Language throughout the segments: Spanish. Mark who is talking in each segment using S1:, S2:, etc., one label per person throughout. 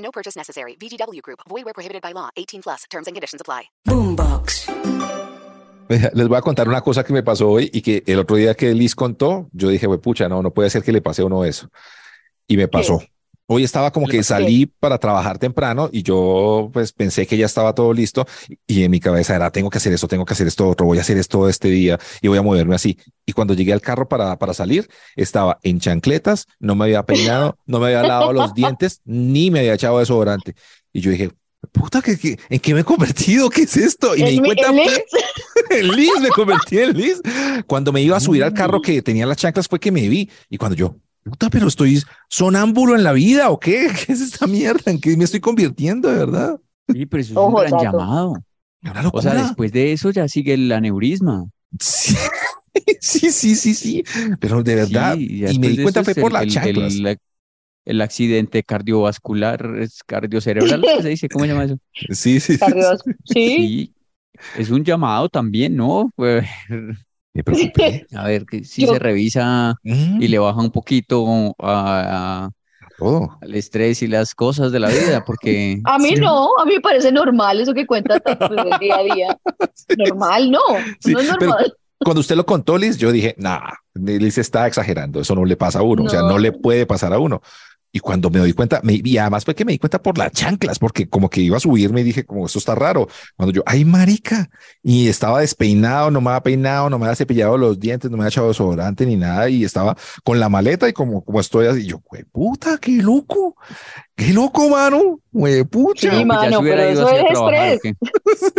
S1: No purchase necessary. VGW Group. Void where prohibited by law. 18 plus. Terms and conditions apply.
S2: Boombox.
S3: Les voy a contar una cosa que me pasó hoy y que el otro día que Liz contó, yo dije, "Güey, pucha, no, no puede ser que le pase a uno eso. Y me pasó. Hoy estaba como que salí para trabajar temprano y yo pues pensé que ya estaba todo listo y en mi cabeza era, tengo que hacer esto, tengo que hacer esto otro, voy a hacer esto este día y voy a moverme así. Y cuando llegué al carro para, para salir, estaba en chancletas, no me había peinado, no me había lavado los dientes, ni me había echado desodorante. Y yo dije, puta, ¿qué, qué, en qué me he convertido? ¿Qué es esto? Y me di cuenta,
S4: en Liz,
S3: me convertí en Liz. Cuando me iba a subir al carro que tenía las chanclas fue que me vi. Y cuando yo, puta, pero estoy sonámbulo en la vida o qué? ¿Qué es esta mierda? ¿En qué me estoy convirtiendo de verdad?
S5: Sí, pero eso es
S4: Ojo,
S5: un gran
S4: dato.
S5: llamado. O sea, después de eso ya sigue el aneurisma.
S3: Sí, sí, sí, sí, sí. Pero de verdad,
S5: Sí,
S3: y me di cuenta fue por
S5: el-
S3: las
S5: el-
S3: chanclas.
S5: El, el accidente cardiovascular, es cardiocerebral, ¿qué se dice? ¿Cómo se llama eso?
S3: Sí, sí, Sí.
S4: Sí,
S5: es un llamado también, ¿no? Pues,
S3: Me preocupé.
S5: a ver, que si
S4: Yo-
S5: se revisa
S3: Mm,
S5: y le baja un poquito a- a-
S3: todo.
S5: al estrés y las cosas de la vida, porque
S4: A mí
S3: Sí.
S4: no, a mí me parece normal eso que cuenta tanto del día a día. Normal, no,
S3: Sí,
S4: no es
S3: pero-
S4: normal.
S3: Cuando usted lo contó, Liz, yo dije, nah, Liz está exagerando, eso no le pasa a uno, o sea, no
S4: No.
S3: le puede pasar a uno. Y cuando me doy cuenta, me, y además fue que me di cuenta por las chanclas, porque como que iba a subirme y dije, como esto está raro. Cuando yo, ay, marica, y estaba despeinado, no me había peinado, no me había cepillado los dientes, no me había echado desodorante ni nada, y estaba con la maleta y como, como estoy así, yo, güey, puta, qué loco, qué loco, mano, güey, pucha.
S4: Sí, mano, pero
S5: ido
S4: eso es
S5: trabajar, ¿o
S4: estrés.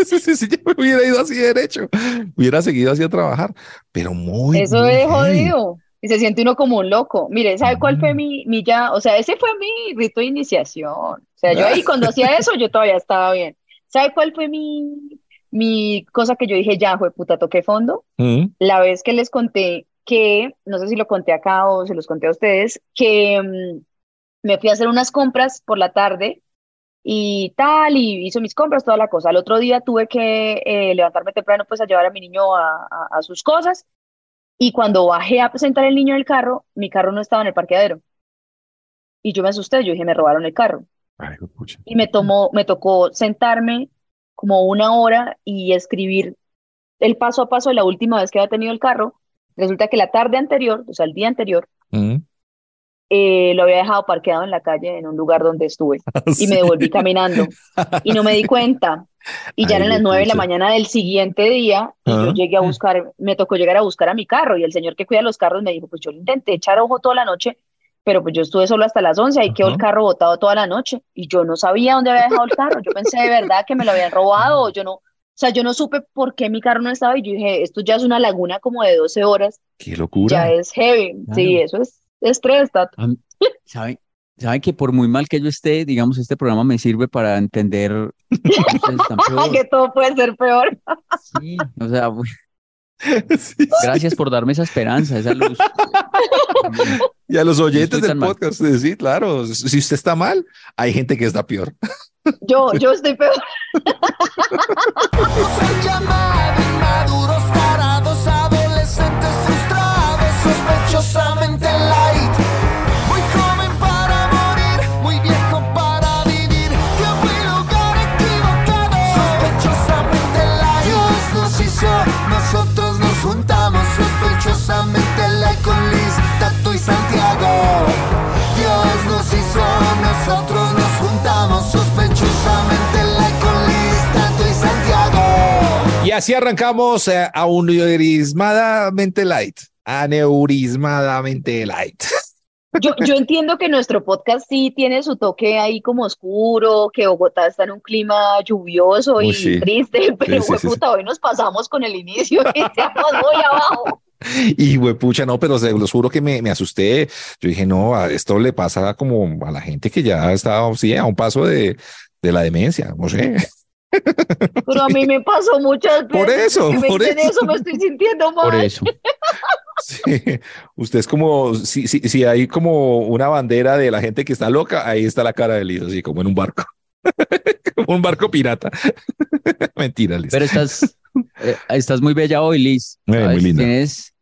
S3: sí, sí, sí, ya me hubiera ido así derecho, hubiera seguido así a trabajar, pero muy,
S4: Eso
S3: muy
S4: es jodido. Y se siente uno como un loco. Mire, ¿sabe cuál fue
S3: Mm.
S4: mi, mi ya? O sea, ese fue mi rito de iniciación. O sea, yo ahí cuando hacía eso, yo todavía estaba bien. ¿Sabe cuál fue mi, mi cosa que yo dije, ya, fue puta, toqué fondo?
S3: Mm,
S4: La vez que les conté que, no sé si lo conté acá o se los conté a ustedes, que mm, me fui a hacer unas compras por la tarde y tal, y hizo mis compras, toda la cosa. Al otro día tuve que eh, levantarme temprano pues a llevar a mi niño a, a- a sus cosas y cuando bajé a sentar el niño en el carro, mi carro no estaba en el parqueadero. Y yo me asusté, yo dije, me robaron el carro.
S3: ay.
S4: Y me tomó, me tocó sentarme como una hora y escribir el paso a paso de la última vez que había tenido el carro. Resulta que la tarde anterior, o sea, el día anterior. Eh, lo había dejado parqueado en la calle en un lugar donde estuve y me devolví caminando y no me di cuenta. Y ya
S3: Ay,
S4: eran las nueve de la mañana del siguiente día y yo
S3: Ajá.
S4: llegué a buscar, me tocó llegar a buscar a mi carro y el señor que cuida los carros me dijo, pues yo intenté echar ojo toda la noche, pero pues yo estuve solo hasta las 11, ahí quedó el carro botado toda la noche y yo no sabía dónde había dejado el carro, yo pensé de verdad que me lo habían robado, o yo no, o sea, yo no supe por qué mi carro no estaba y yo dije, esto ya es una laguna como de 12 horas,
S3: Qué locura.
S4: ya es heavy, sí,
S5: Claro.
S4: eso es estrés, Tato.
S5: ¿Saben? ¿Saben que por muy mal que yo esté, digamos, este programa me sirve para entender que
S4: todo puede ser peor.
S5: Sí, o sea, bu-
S3: Sí, sí.
S5: gracias por darme esa esperanza, esa luz.
S3: Y a los oyentes del
S5: tan mal.
S3: podcast, eh, sí, claro. Si usted está mal, hay gente que está peor.
S4: Yo, yo estoy peor.
S3: así arrancamos eh, a aneurismadamente light. Aneurismadamente light.
S4: Yo, yo entiendo que nuestro podcast sí tiene su toque ahí como oscuro, que Bogotá está en un clima lluvioso
S3: Uy,
S4: y
S3: sí.
S4: triste, pero
S3: sí, sí, sí.
S4: puta, hoy nos pasamos con el inicio y estamos muy abajo.
S3: Y pucha, no, pero se los juro que me, me asusté. Yo dije, no, a esto le pasa como a la gente que ya está sí, a un paso de, de la demencia, no sé.
S4: Pero a mí me pasó muchas veces.
S3: Por eso,
S4: me
S3: por
S4: dicen
S3: eso.
S4: me estoy sintiendo mal.
S5: Por eso.
S3: Sí, usted es como, si, si, si hay como una bandera de la gente que está loca, ahí está la cara de Liz, así como en un barco. como un barco pirata. Mentira, Liz.
S5: Pero estás, eh, estás muy bella hoy, Liz.
S3: Eh, muy linda.
S5: Tienes,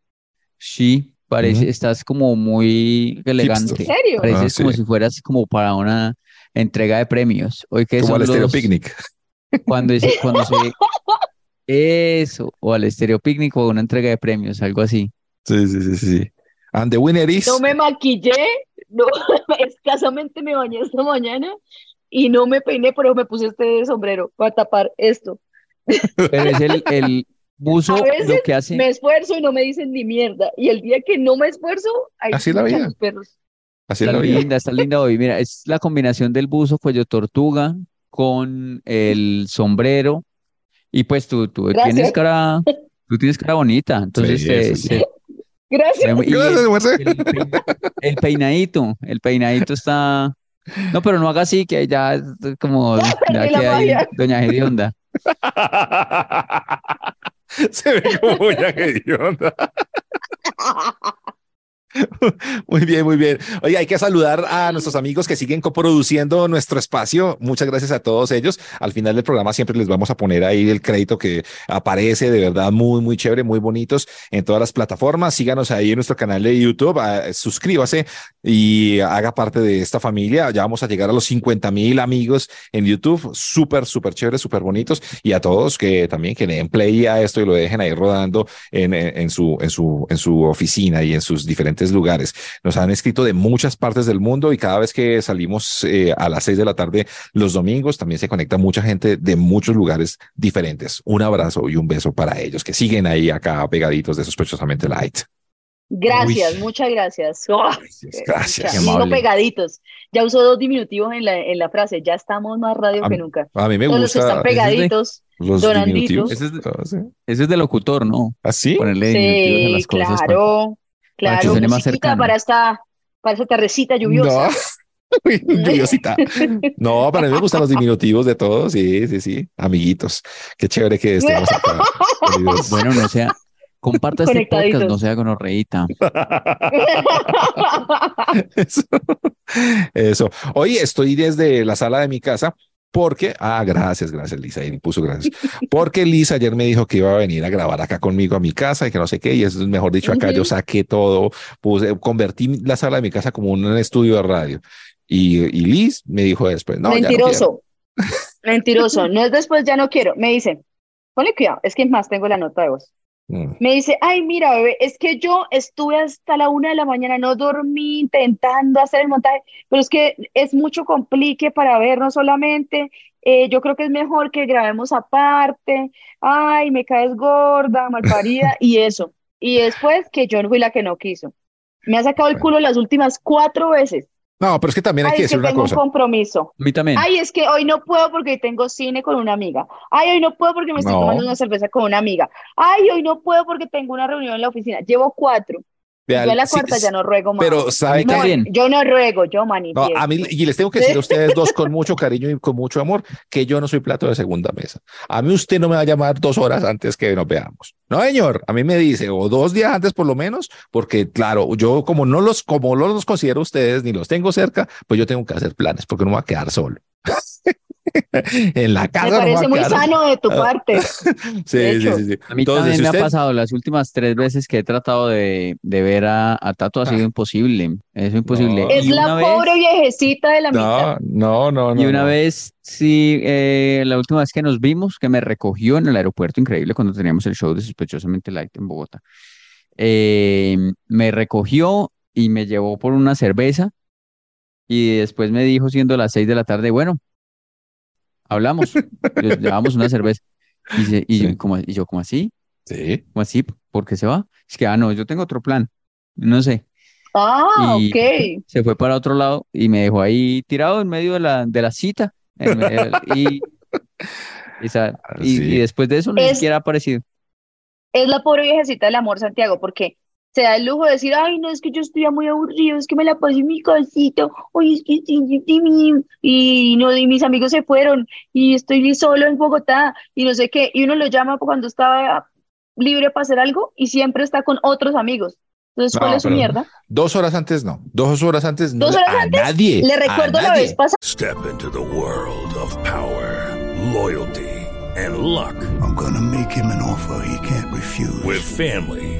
S5: sí, parece,
S3: Ujú.
S5: estás como muy elegante.
S4: ¿En serio?
S5: Pareces
S3: Ah, sí.
S5: como si fueras como para una entrega de premios. Hoy que
S3: como
S5: son
S3: al
S5: los-
S3: picnic.
S5: Cuando, es- cuando se eso, o al estéreo picnic o una entrega de premios, algo así.
S3: Sí, sí, sí, sí. And the winner is.
S4: No me maquillé, no, escasamente me bañé esta mañana y no me peiné, pero me puse este sombrero para tapar esto.
S5: Pero es el, el buzo
S4: A veces
S5: lo que hace.
S4: Me esfuerzo y no me dicen ni mierda. Y el día que no me esfuerzo, ahí
S3: Así la vida.
S4: los perros.
S3: Así es
S5: Está
S3: la vida.
S5: linda, está linda hoy. Mira, es la combinación del buzo cuello tortuga con el sombrero. Y pues tú, tú
S4: Gracias.
S5: tienes cara, tú tienes cara bonita. Entonces,
S3: Sí, sí.
S4: Gracias.
S5: y
S3: Gracias,
S5: el,
S3: Marce.
S5: el peina- el peinadito, el peinadito está. No, pero no haga así, que ya es como ya que hay. Doña Gedionda.
S3: Se ve como una hedionda. Muy bien, muy bien. Oye, hay que saludar a nuestros amigos que siguen coproduciendo nuestro espacio. Muchas gracias a todos ellos. Al final del programa siempre les vamos a poner ahí el crédito que aparece de verdad muy, muy chévere, muy bonitos en todas las plataformas. Síganos ahí en nuestro canal de YouTube, ah, suscríbase y haga parte de esta familia. Ya vamos a llegar a los 50 mil amigos en YouTube. Súper, súper chévere, súper bonitos. Y a todos que también que le den play a esto y lo dejen ahí rodando en, en, su, en, su, en su oficina y en sus diferentes lugares. Nos han escrito de muchas partes del mundo y cada vez que salimos eh, a las seis de la tarde los domingos también se conecta mucha gente de muchos lugares diferentes. Un abrazo y un beso para ellos que siguen ahí acá pegaditos de sospechosamente light.
S4: Gracias,
S5: Uy.
S4: muchas gracias. Oh,
S3: Gracias, gracias.
S5: Qué
S4: digo
S5: amable.
S4: pegaditos. Ya usó dos diminutivos en la, en la frase. Ya estamos más radio
S3: A
S4: que nunca.
S3: A mí me
S4: Todos los que
S3: gusta
S4: están pegaditos.
S3: los
S4: Donanditos.
S3: diminutivos.
S5: Ese es de-
S3: Ah.
S5: Eso es de locutor, ¿no?
S3: ¿Así?
S5: Ponerle diminutivos a
S4: Sí,
S5: las cosas. para-
S4: claro,
S5: para que
S4: claro.
S5: suene más
S4: musiquita
S5: cercano.
S4: para esta, para esta tardecita lluviosa.
S3: No. Lluviosita. No, para mí me gustan los diminutivos de todos. Sí, sí, sí. Amiguitos. Qué chévere que estemos acá.
S5: Bueno, no sea, comparta este podcast, no sea gonorreíta.
S3: Eso. Eso. Hoy estoy desde la sala de mi casa porque, ah, gracias, gracias, Lisa. Y puso gracias. Porque Lisa ayer me dijo que iba a venir a grabar acá conmigo a mi casa y que no sé qué. Y es mejor dicho, acá yo saqué todo, puse, convertí la sala de mi casa como un estudio de radio. Y, y Liz me dijo después, no, ya no.
S4: Mentiroso. Mentiroso. No es después, ya no quiero. Me dice, ponle cuidado, es que más tengo la nota de voz.
S3: Mm.
S4: Me dice, ay, mira, bebé, es que yo estuve hasta la una de la mañana, no dormí intentando hacer el montaje, pero es que es mucho complique para vernos solamente. eh, yo creo que es mejor que grabemos aparte. Ay, me caes gorda, malparida, y eso. Y después que yo fui la que no quiso. Me ha sacado el culo las últimas cuatro veces.
S3: No, pero es que también hay
S4: Ay,
S3: que
S4: es que
S3: decir una
S4: tengo un compromiso.
S5: A mí también.
S4: Ay, es que hoy no puedo porque tengo cine con una amiga. Ay, hoy no puedo porque me estoy
S3: No.
S4: tomando una cerveza con una amiga. Ay, hoy no puedo porque tengo una reunión en la oficina. Llevo cuatro. Yo a la cuarta
S3: sí,
S4: ya no ruego más.
S3: Pero sabe que
S4: No, yo no ruego, yo
S3: No,
S4: manifiesto.
S3: a mí, y les tengo que decir a ustedes dos con mucho cariño y con mucho amor que yo no soy plato de segunda mesa. A mí usted no me va a llamar dos horas antes que nos veamos. No, señor, a mí me dice, o dos días antes por lo menos, porque claro, yo como no los, como no los considero ustedes ni los tengo cerca, pues yo tengo que hacer planes porque no me voy a quedar solo. en la casa me
S4: parece muy sano de tu
S3: Ah.
S4: parte.
S3: Sí,
S4: de
S3: sí, sí, sí.
S5: A mí
S3: Entonces,
S5: también me ha
S3: usted-
S5: pasado las últimas tres veces que he tratado de, de ver a, a Tato, ha sido
S3: Ah.
S5: imposible. Es imposible.
S3: No.
S4: Es la
S5: vez-
S4: pobre viejecita de la mitad.
S3: No, no, no, no.
S5: Y una
S3: no.
S5: vez, sí, eh, la última vez que nos vimos, que me recogió en el aeropuerto, increíble, cuando teníamos el show de Sospechosamente Light en Bogotá, eh, me recogió y me llevó por una cerveza y después me dijo, siendo las seis de la tarde, bueno, hablamos, llevamos una cerveza. Y, se- y,
S3: Sí.
S5: yo, como, y yo, ¿cómo así?
S3: Sí.
S5: ¿Cómo así? ¿Por qué se va? Es que, ah, no, yo tengo otro plan. No sé.
S4: Ah,
S5: Y-
S4: ok.
S5: Se fue para otro lado y me dejó ahí tirado en medio de la, de la cita. en medio del- y, y, después de eso ni
S4: Es-
S5: siquiera ha aparecido.
S4: es la pobre viejecita del amor, Santiago, porque se da el lujo de decir, ay, no, es que yo estoy muy aburrido, es que me la pasé en mi casito, oye, es que sí, sí, sí, mi- y, no, y mis amigos se fueron, y estoy solo en Bogotá, y no sé qué, y uno lo llama cuando estaba libre para hacer algo, y siempre está con otros amigos. Entonces, ¿cuál
S3: No,
S4: es su mierda?
S3: Dos horas antes no. Dos horas antes no.
S4: ¿Dos horas
S3: a
S4: antes?
S3: nadie.
S4: Le
S3: a
S4: recuerdo la
S3: nadie.
S4: vez pasada.
S6: Step into the world of power, loyalty, and luck.
S7: I'm gonna make him an offer he can't refuse.
S6: With family,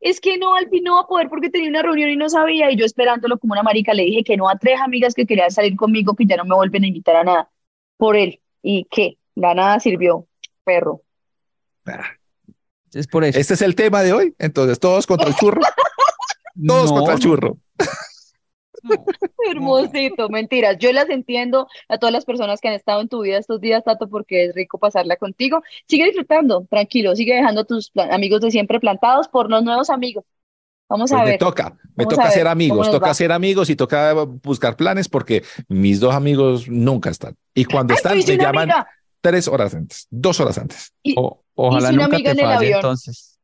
S4: es que no, Alpi no va a poder porque tenía una reunión y no sabía. Y yo esperándolo como una marica, le dije que no a tres amigas que querían salir conmigo, que ya no me vuelven a invitar a nada por él. ¿Y qué? La nada sirvió, perro.
S5: Es por eso.
S3: Este es el tema de hoy. Entonces, todos contra el churro. Todos
S5: No,
S3: contra el churro.
S5: no.
S4: Hermosito, mentiras. Yo las entiendo a todas las personas que han estado en tu vida estos días, Tato, porque es rico pasarla contigo. Sigue disfrutando, tranquilo, sigue dejando a tus amigos de siempre plantados por los nuevos amigos. Vamos a
S3: Pues me
S4: ver.
S3: toca, me toca
S4: a ver
S3: hacer
S4: cómo
S3: amigos, toca
S4: va.
S3: hacer amigos y toca buscar planes porque mis dos amigos nunca están. Y cuando
S4: Ay,
S3: están, me llaman
S4: amiga.
S3: tres horas antes, dos horas antes.
S4: Y-
S5: O- ojalá
S4: hice una
S5: nunca
S4: amiga
S5: te
S4: en el
S5: falle
S4: avión.
S5: entonces.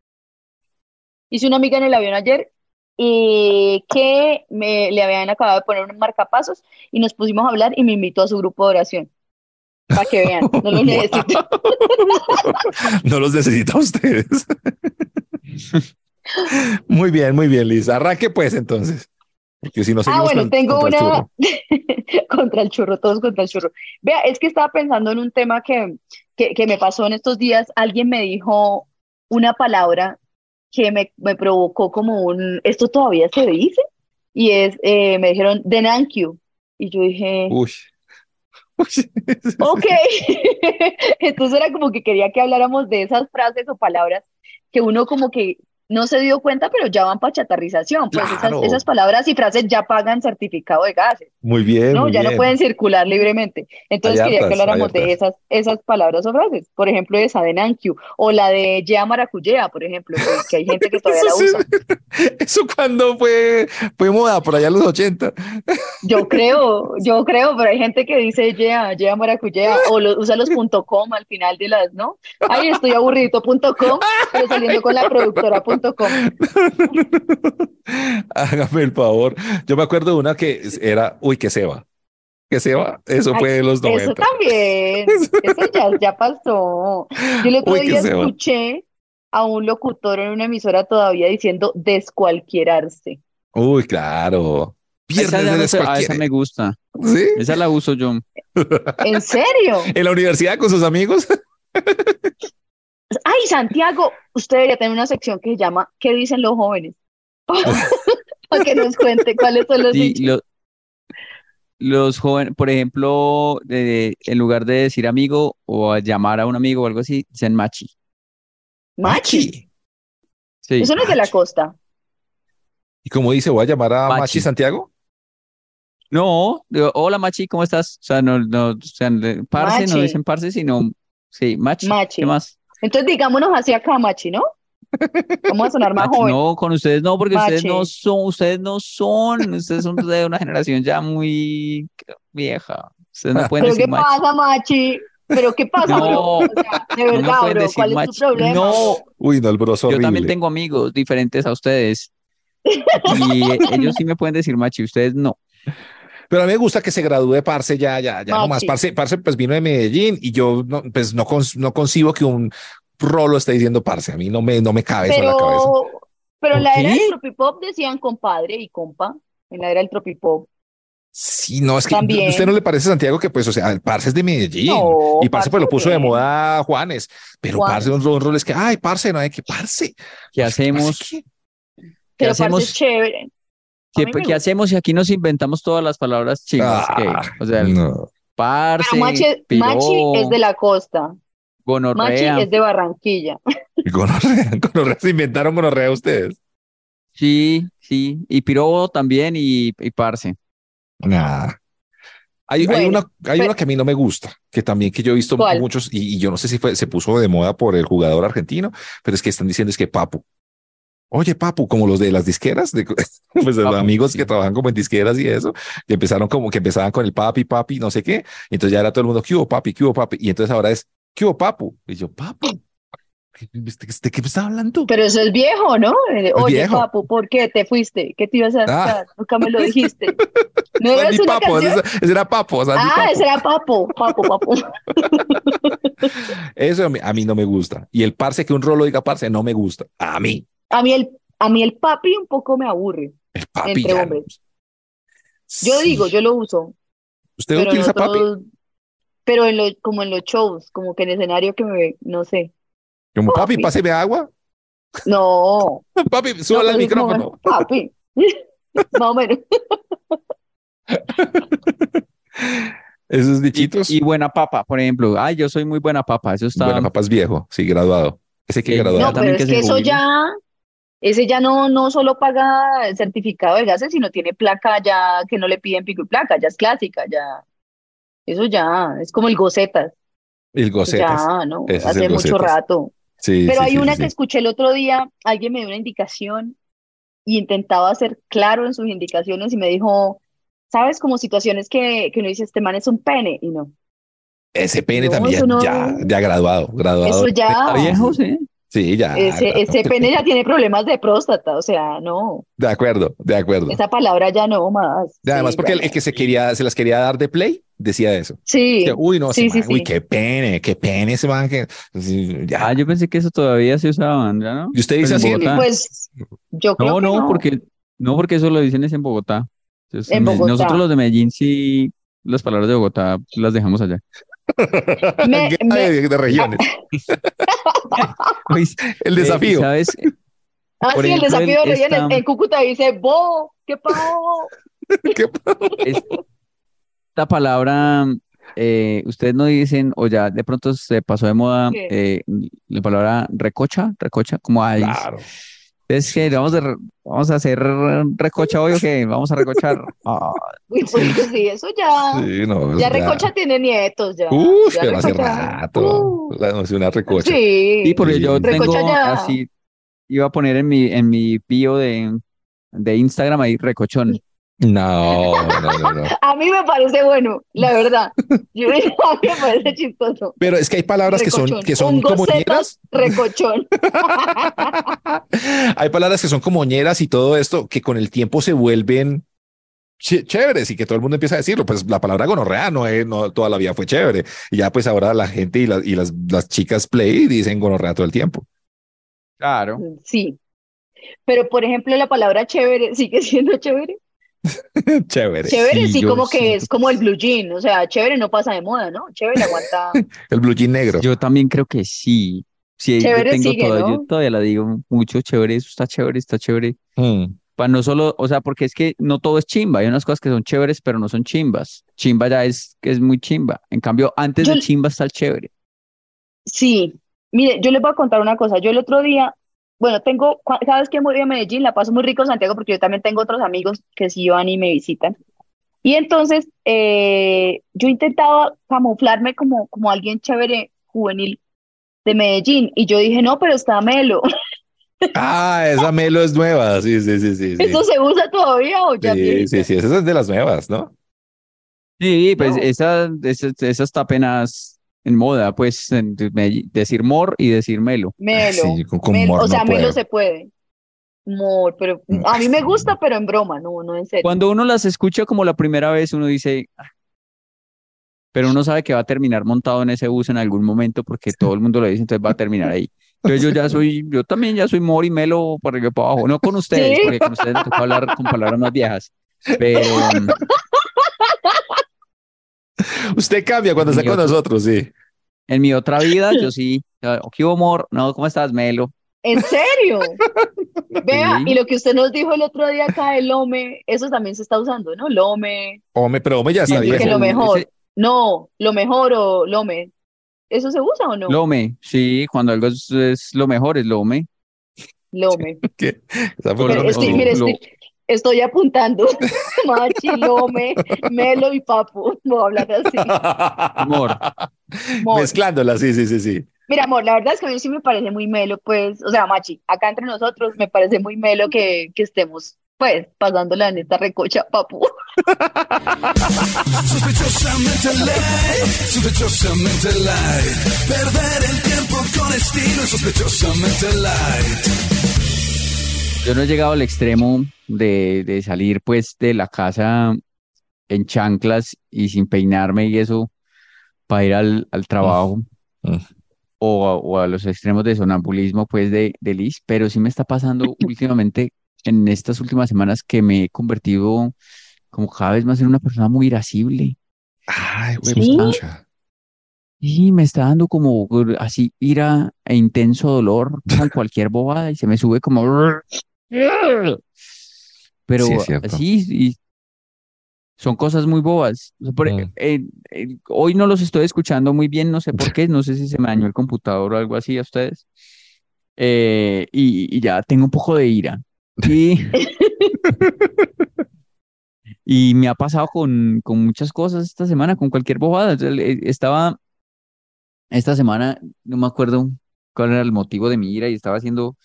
S4: Hice una amiga en el avión ayer y que me, le habían acabado de poner un marcapasos y nos pusimos a hablar y me invitó a su grupo de oración. Para que vean, no lo necesito.
S3: No los necesita ustedes. Muy bien, muy bien, Liz. Arranque pues entonces. Porque si no
S4: Ah, bueno,
S3: con-
S4: tengo
S3: contra
S4: una contra el churro, todos contra el churro. Vea, es que estaba pensando en un tema que, que, que me pasó en estos días. Alguien me dijo una palabra que me, me provocó como un, ¿esto todavía se dice? Y es, eh, me dijeron, denankyu. Y yo dije.
S3: Uy.
S4: ok. Entonces era como que quería que habláramos de esas frases o palabras que uno como que no se dio cuenta, pero ya van para chatarrización. Pues esas,
S3: Claro.
S4: esas palabras y frases ya pagan certificado de gases.
S3: Muy bien,
S4: No,
S3: muy
S4: ya no pueden circular libremente. Entonces
S3: Hay
S4: quería que habláramos de esas, esas palabras o frases. Por ejemplo, esa de Nankyu o la de Yea Maracuyea, por ejemplo, que, hay gente que todavía la
S3: Eso,
S4: usa.
S3: eso cuando fue, fue moda por allá en los 80.
S4: Yo creo, yo creo, pero hay gente que dice Yea, Yea Maracuyea o lo- usa los punto .com al final de las, ¿no? Ay, estoy aburrido punto .com, pero saliendo con la productora punto .com.
S3: Hágame el favor. Yo me acuerdo de una que era, uy, que se va. Que se va. Eso
S4: Ay,
S3: fue de los
S4: Eso
S3: 90.
S4: también, eso ya, ya pasó. Yo el otro
S3: Uy, que
S4: día
S3: va.
S4: escuché a un locutor en una emisora todavía diciendo descualquierarse.
S3: Uy, claro.
S5: Esa, ya
S3: de
S5: no sé, ah, esa me gusta.
S3: ¿Sí?
S5: Esa la uso yo.
S4: ¿En serio?
S3: En la universidad con sus amigos.
S4: Ay, Santiago, usted debería tener una sección que se llama ¿Qué dicen los jóvenes? Para que nos cuente cuáles son los
S5: Sí,
S4: dichos.
S5: lo- los jóvenes, por ejemplo, de- en lugar de decir amigo o a llamar a un amigo o algo así, dicen machi.
S4: Machi.
S5: Sí.
S4: Eso no es de la
S3: Machi.
S4: costa.
S3: Y como dice, voy a llamar a
S5: Machi.
S3: Machi Santiago.
S5: No, digo, hola machi, ¿cómo estás? O sea, no, no, o sea, parce, no
S4: Machi.
S5: dicen parce, sino, sí, machi.
S4: Machi.
S5: ¿Qué más?
S4: Entonces digámonos así acá, Machi, ¿no? Vamos a sonar más
S5: Machi,
S4: joven.
S5: no, con ustedes no, porque ustedes no
S4: Machi.
S5: son, ustedes no son, ustedes son de una generación ya muy vieja. Ustedes no pueden
S4: ¿Pero
S5: decir
S4: qué
S5: machi.
S4: pasa, Machi? ¿Pero qué pasa, bro?
S5: No,
S4: O sea, de
S5: no
S4: verdad,
S5: pueden
S4: bro,
S5: decir
S4: ¿cuál es tu
S5: machi.
S4: problema?
S5: No,
S3: Uy, no, el broso
S5: yo también tengo amigos diferentes a ustedes. Y eh, ellos sí me pueden decir machi, ustedes no.
S3: Pero a mí me gusta que se gradúe Parce ya, ya, ya no más.
S4: Machi.
S3: Parce, Parce pues vino de Medellín y yo no, pues no, con- no concibo que un rolo esté diciendo Parce. A mí no me, no me cabe eso en la cabeza.
S4: Pero, pero en
S5: ¿Por
S4: la era del tropipop decían compadre y compa. En la era del tropipop.
S3: Sí, no, es que
S4: También.
S3: ¿a usted no le parece Santiago que pues, o sea, el Parce es de Medellín
S4: No,
S3: y Parce pues lo puso de moda Juanes, pero
S4: Juanes.
S3: Parce un, un rol es que, ay, Parce, no hay que Parce.
S5: ¿Qué
S3: Parce,
S5: hacemos?
S3: ¿qué?
S4: Pero
S5: hacemos?
S4: parce es chévere.
S5: ¿Qué, hacemos si aquí nos inventamos todas las palabras chinas?
S3: Ah.
S5: O sea, el
S3: no.
S5: parce,
S4: Pero Machi, es de la costa.
S5: Gonorrea.
S4: Machi es de Barranquilla.
S3: Gonorrea, gonorrea, se inventaron gonorrea ustedes.
S5: Sí, sí. Y pirobo también y, y parce.
S3: Nada. Hay, una, hay
S4: pero-
S3: una que a mí no me gusta, que también que yo he visto
S4: ¿Cuál?
S3: muchos, y, y yo no sé si fue, se puso de moda por el jugador argentino, pero es que están diciendo es que Papu. Oye, Papu, como los de las disqueras, de, pues los
S5: Papu,
S3: amigos
S5: sí.
S3: que trabajan como en disqueras y eso, que empezaron como que empezaban con el papi, papi, no sé qué, y entonces ya era todo el mundo, ¿qué hubo, papi, qué hubo, papi? Y entonces ahora es, ¿qué hubo, Papu? Y yo, Papu, ¿de, qué me estaba hablando?
S4: Pero eso es viejo, ¿no? Oye,
S3: viejo.
S4: papu, ¿por qué te fuiste? ¿Qué te ibas a
S3: Ah.
S4: hacer? Nunca me lo dijiste. ¿No era
S3: Papo,
S4: canción?
S3: ese, ese era Papo,
S4: Ah,
S3: Papo.
S4: ese era papo, papo, papo.
S3: Eso a mí, a mí no me gusta. Y el parce, que un rolo diga parce, no me gusta. A mí,
S4: A mí el, a mí el papi un poco me aburre.
S3: el papi
S4: Entre
S3: ya.
S4: hombres. Yo
S3: Sí.
S4: digo, yo lo uso,
S3: ¿Usted
S4: pero
S3: utiliza papi?
S4: pero en lo, como en los shows, como que en escenario que me, no sé.
S3: Como papi,
S4: papi.
S3: páseme agua.
S4: No,
S3: Papi,
S4: no,
S3: súbale al
S4: como,
S3: micrófono.
S4: papi. Más o menos.
S3: Esos
S5: Y,
S3: dichitos.
S5: y buena papa, por ejemplo. Ay, yo soy muy buena papa. Eso está.
S3: Bueno, papá es viejo, sí, graduado. Ese que
S5: Sí,
S3: graduado.
S4: No,
S5: también
S4: pero es
S5: que
S4: que eso ya, ese ya no, no solo paga el certificado de gases, sino tiene placa ya que no le piden pico y placa, ya es clásica, ya. Eso ya, es como el gocetas.
S3: El gocetas.
S4: Ya, ¿no?
S3: Ese es
S4: Hace
S3: el
S4: mucho
S3: gocetas.
S4: rato.
S3: Sí,
S4: Pero
S3: sí,
S4: hay
S3: sí,
S4: una
S3: sí,
S4: que escuché el otro día, alguien me dio una indicación y intentaba ser claro en sus indicaciones y me dijo, ¿sabes? Como situaciones que, que uno dice, este man es un pene, y no.
S3: Ese pene
S4: No,
S3: también
S4: no-
S3: ya, ya graduado, graduado.
S4: Eso ya,
S5: Está viejo, sí.
S3: Sí, ya.
S4: ese, ese pene ya tiene problemas de próstata, o sea, no,
S3: De acuerdo, de acuerdo.
S4: esa palabra ya no más.
S3: Y Además,
S4: Sí,
S3: porque
S4: ya
S3: el, que se quería, se las quería dar de play, decía eso.
S4: Sí,
S3: Que, uy, no,
S4: sí, sí,
S3: man, uy, qué pene, qué pene ese man que. ya.
S5: Ah, yo pensé que eso todavía se usaba, ¿ya no?
S3: Y usted dice así,
S5: Bogotá.
S4: Pues yo creo
S5: No,
S4: que
S5: no,
S4: no.
S5: porque no, porque eso lo dicen es en Bogotá. Entonces,
S4: En Bogotá.
S5: Nosotros los de Medellín sí, las palabras de Bogotá las dejamos allá.
S4: Me-
S3: de regiones. El
S5: eh,
S3: desafío.
S5: ¿sabes?
S4: Ah,
S5: por
S4: sí, el desafío de
S5: esta-
S4: en Cúcuta dice, bo, ¿qué pavo?
S5: Esta palabra, eh, ustedes no dicen, o ya de pronto se pasó de moda
S4: ¿Qué?
S5: eh, la palabra recocha, recocha, como ay,
S3: Claro.
S5: Es que vamos a, vamos a hacer recocha hoy o qué, vamos a recochar. Ah,
S4: Uy, pues sí, eso ya.
S3: Sí, no,
S4: Ya Recocha tiene nietos, ya.
S3: Uf,
S4: Ya
S3: pero hace rato.
S4: Uh,
S3: La, no sé, una recocha.
S4: sí.
S5: Sí, porque yo tengo
S4: ya.
S5: así, iba a poner en mi, en mi bio de, de Instagram ahí recochón.
S3: No, no, no, no.
S4: A mí me parece bueno, la verdad. Yo, a mí me parece chistoso.
S3: Pero es que hay palabras que son, que son como
S4: gocetas, recochón.
S3: Hay palabras que son como ñeras y todo esto que con el tiempo se vuelven ch- chéveres y que todo el mundo empieza a decirlo. Pues la palabra gonorrea no, es, no toda la vida fue chévere. Y ya pues ahora la gente y, la- y las, las chicas play dicen gonorrea todo el tiempo.
S5: Claro.
S4: Sí. Pero, por ejemplo, la palabra chévere sigue siendo chévere.
S3: chévere.
S4: Chévere
S5: Sí,
S4: como que es como el blue jean. O sea, chévere no pasa de moda, ¿no? Chévere aguanta.
S3: El blue jean negro.
S5: Yo también creo que sí. Sí, yo
S4: Chévere
S5: tengo
S4: sigue,
S5: toda-
S4: ¿no?
S5: yo todavía la digo mucho, chévere, eso está chévere, está chévere.
S3: Mm.
S5: Para no solo, o sea, porque es que no todo es chimba, hay unas cosas que son chéveres, pero no son chimbas. Chimba ya es que es muy chimba. En cambio, antes
S4: Yo-
S5: de chimba está el chévere.
S4: Sí, mire, yo les voy a contar una cosa. Yo el otro día, bueno, tengo, cada vez que voy a Medellín, la paso muy rico en Santiago porque yo también tengo otros amigos que sí van y me visitan. Y entonces, eh, yo intentaba camuflarme como, como alguien chévere, juvenil de Medellín. Y yo dije, no, pero está Melo.
S3: Ah, esa Melo es nueva. Sí, sí, sí, sí. sí.
S4: ¿Eso se usa todavía o ya
S3: Sí, sí, sí, esa es de las nuevas, ¿no?
S5: Sí, pues
S4: No.
S5: esa, esa, esa está apenas en moda, pues en- me- decir mor y decir melo.
S4: Melo.
S3: Sí, con, con
S4: Melo,
S3: humor
S4: o sea,
S3: no
S4: Melo se puede. Mor, pero a mí me gusta, pero en broma, no, no en serio.
S5: Cuando uno las escucha como la primera vez, uno dice, "Ah", pero uno sabe que va a terminar montado en ese bus en algún momento porque todo el mundo lo dice, entonces va a terminar ahí. Entonces yo ya soy, yo también ya soy mor y melo por arriba y para abajo, no con ustedes,
S4: Sí.
S5: porque con ustedes me toca hablar con palabras más viejas, pero mm,
S3: Usted cambia cuando está con
S5: otro-
S3: nosotros, sí.
S5: en mi otra vida yo sí, ah, ¿qué hubo, mor? No, ¿cómo estás, melo?
S4: ¿En serio? Vea,
S5: Sí.
S4: y lo que usted nos dijo el otro día acá, el Lome, eso también se está usando, ¿no? Lome,
S3: Hombre, pero hombre ya está
S5: Siempre
S4: que lo mejor.
S5: Ese-
S4: no, lo mejor o Lome. ¿Eso se usa o no?
S5: Lome, sí, cuando algo es, es lo mejor, es lome.
S4: Lome.
S3: ¿Qué? Esa fue
S5: Por
S4: estoy,
S5: lo-
S4: mire,
S5: lo-
S4: estoy, estoy apuntando. Machi, Lome, Melo y Papu. Voy a hablar así.
S5: Amor.
S4: Amor.
S3: Mezclándola, sí, sí, sí, sí.
S4: Mira, amor, la verdad es que a mí sí me parece muy melo, pues, o sea, Machi, acá entre nosotros me parece muy melo que, que estemos, pues, pasándola en esta recocha, Papu.
S8: Sospechosamente light, sospechosamente light. Perder el tiempo con estilo es sospechosamente light.
S5: Yo no he llegado al extremo de, de salir pues de la casa en chanclas y sin peinarme y eso para ir al, al trabajo
S3: Mm.
S5: o, a- o a los extremos de sonambulismo pues de, de Liz, pero sí me está pasando últimamente en estas últimas semanas que me he convertido como cada vez más en una persona muy irascible
S3: Ay, güey,
S4: ¿Sí?
S5: y me está dando como así ira e intenso dolor con cualquier bobada y se me sube como pero
S3: Sí,
S5: y son cosas muy bobas. O sea, por-
S3: Mm.
S5: eh, eh, hoy no los estoy escuchando muy bien, no sé por qué, no sé si se me dañó el computador o algo así a ustedes. Eh, y, y ya tengo un poco de ira. Y, y me ha pasado con, con muchas cosas esta semana, con cualquier bobada. Estaba esta semana, no me acuerdo cuál era el motivo de mi ira y estaba haciendo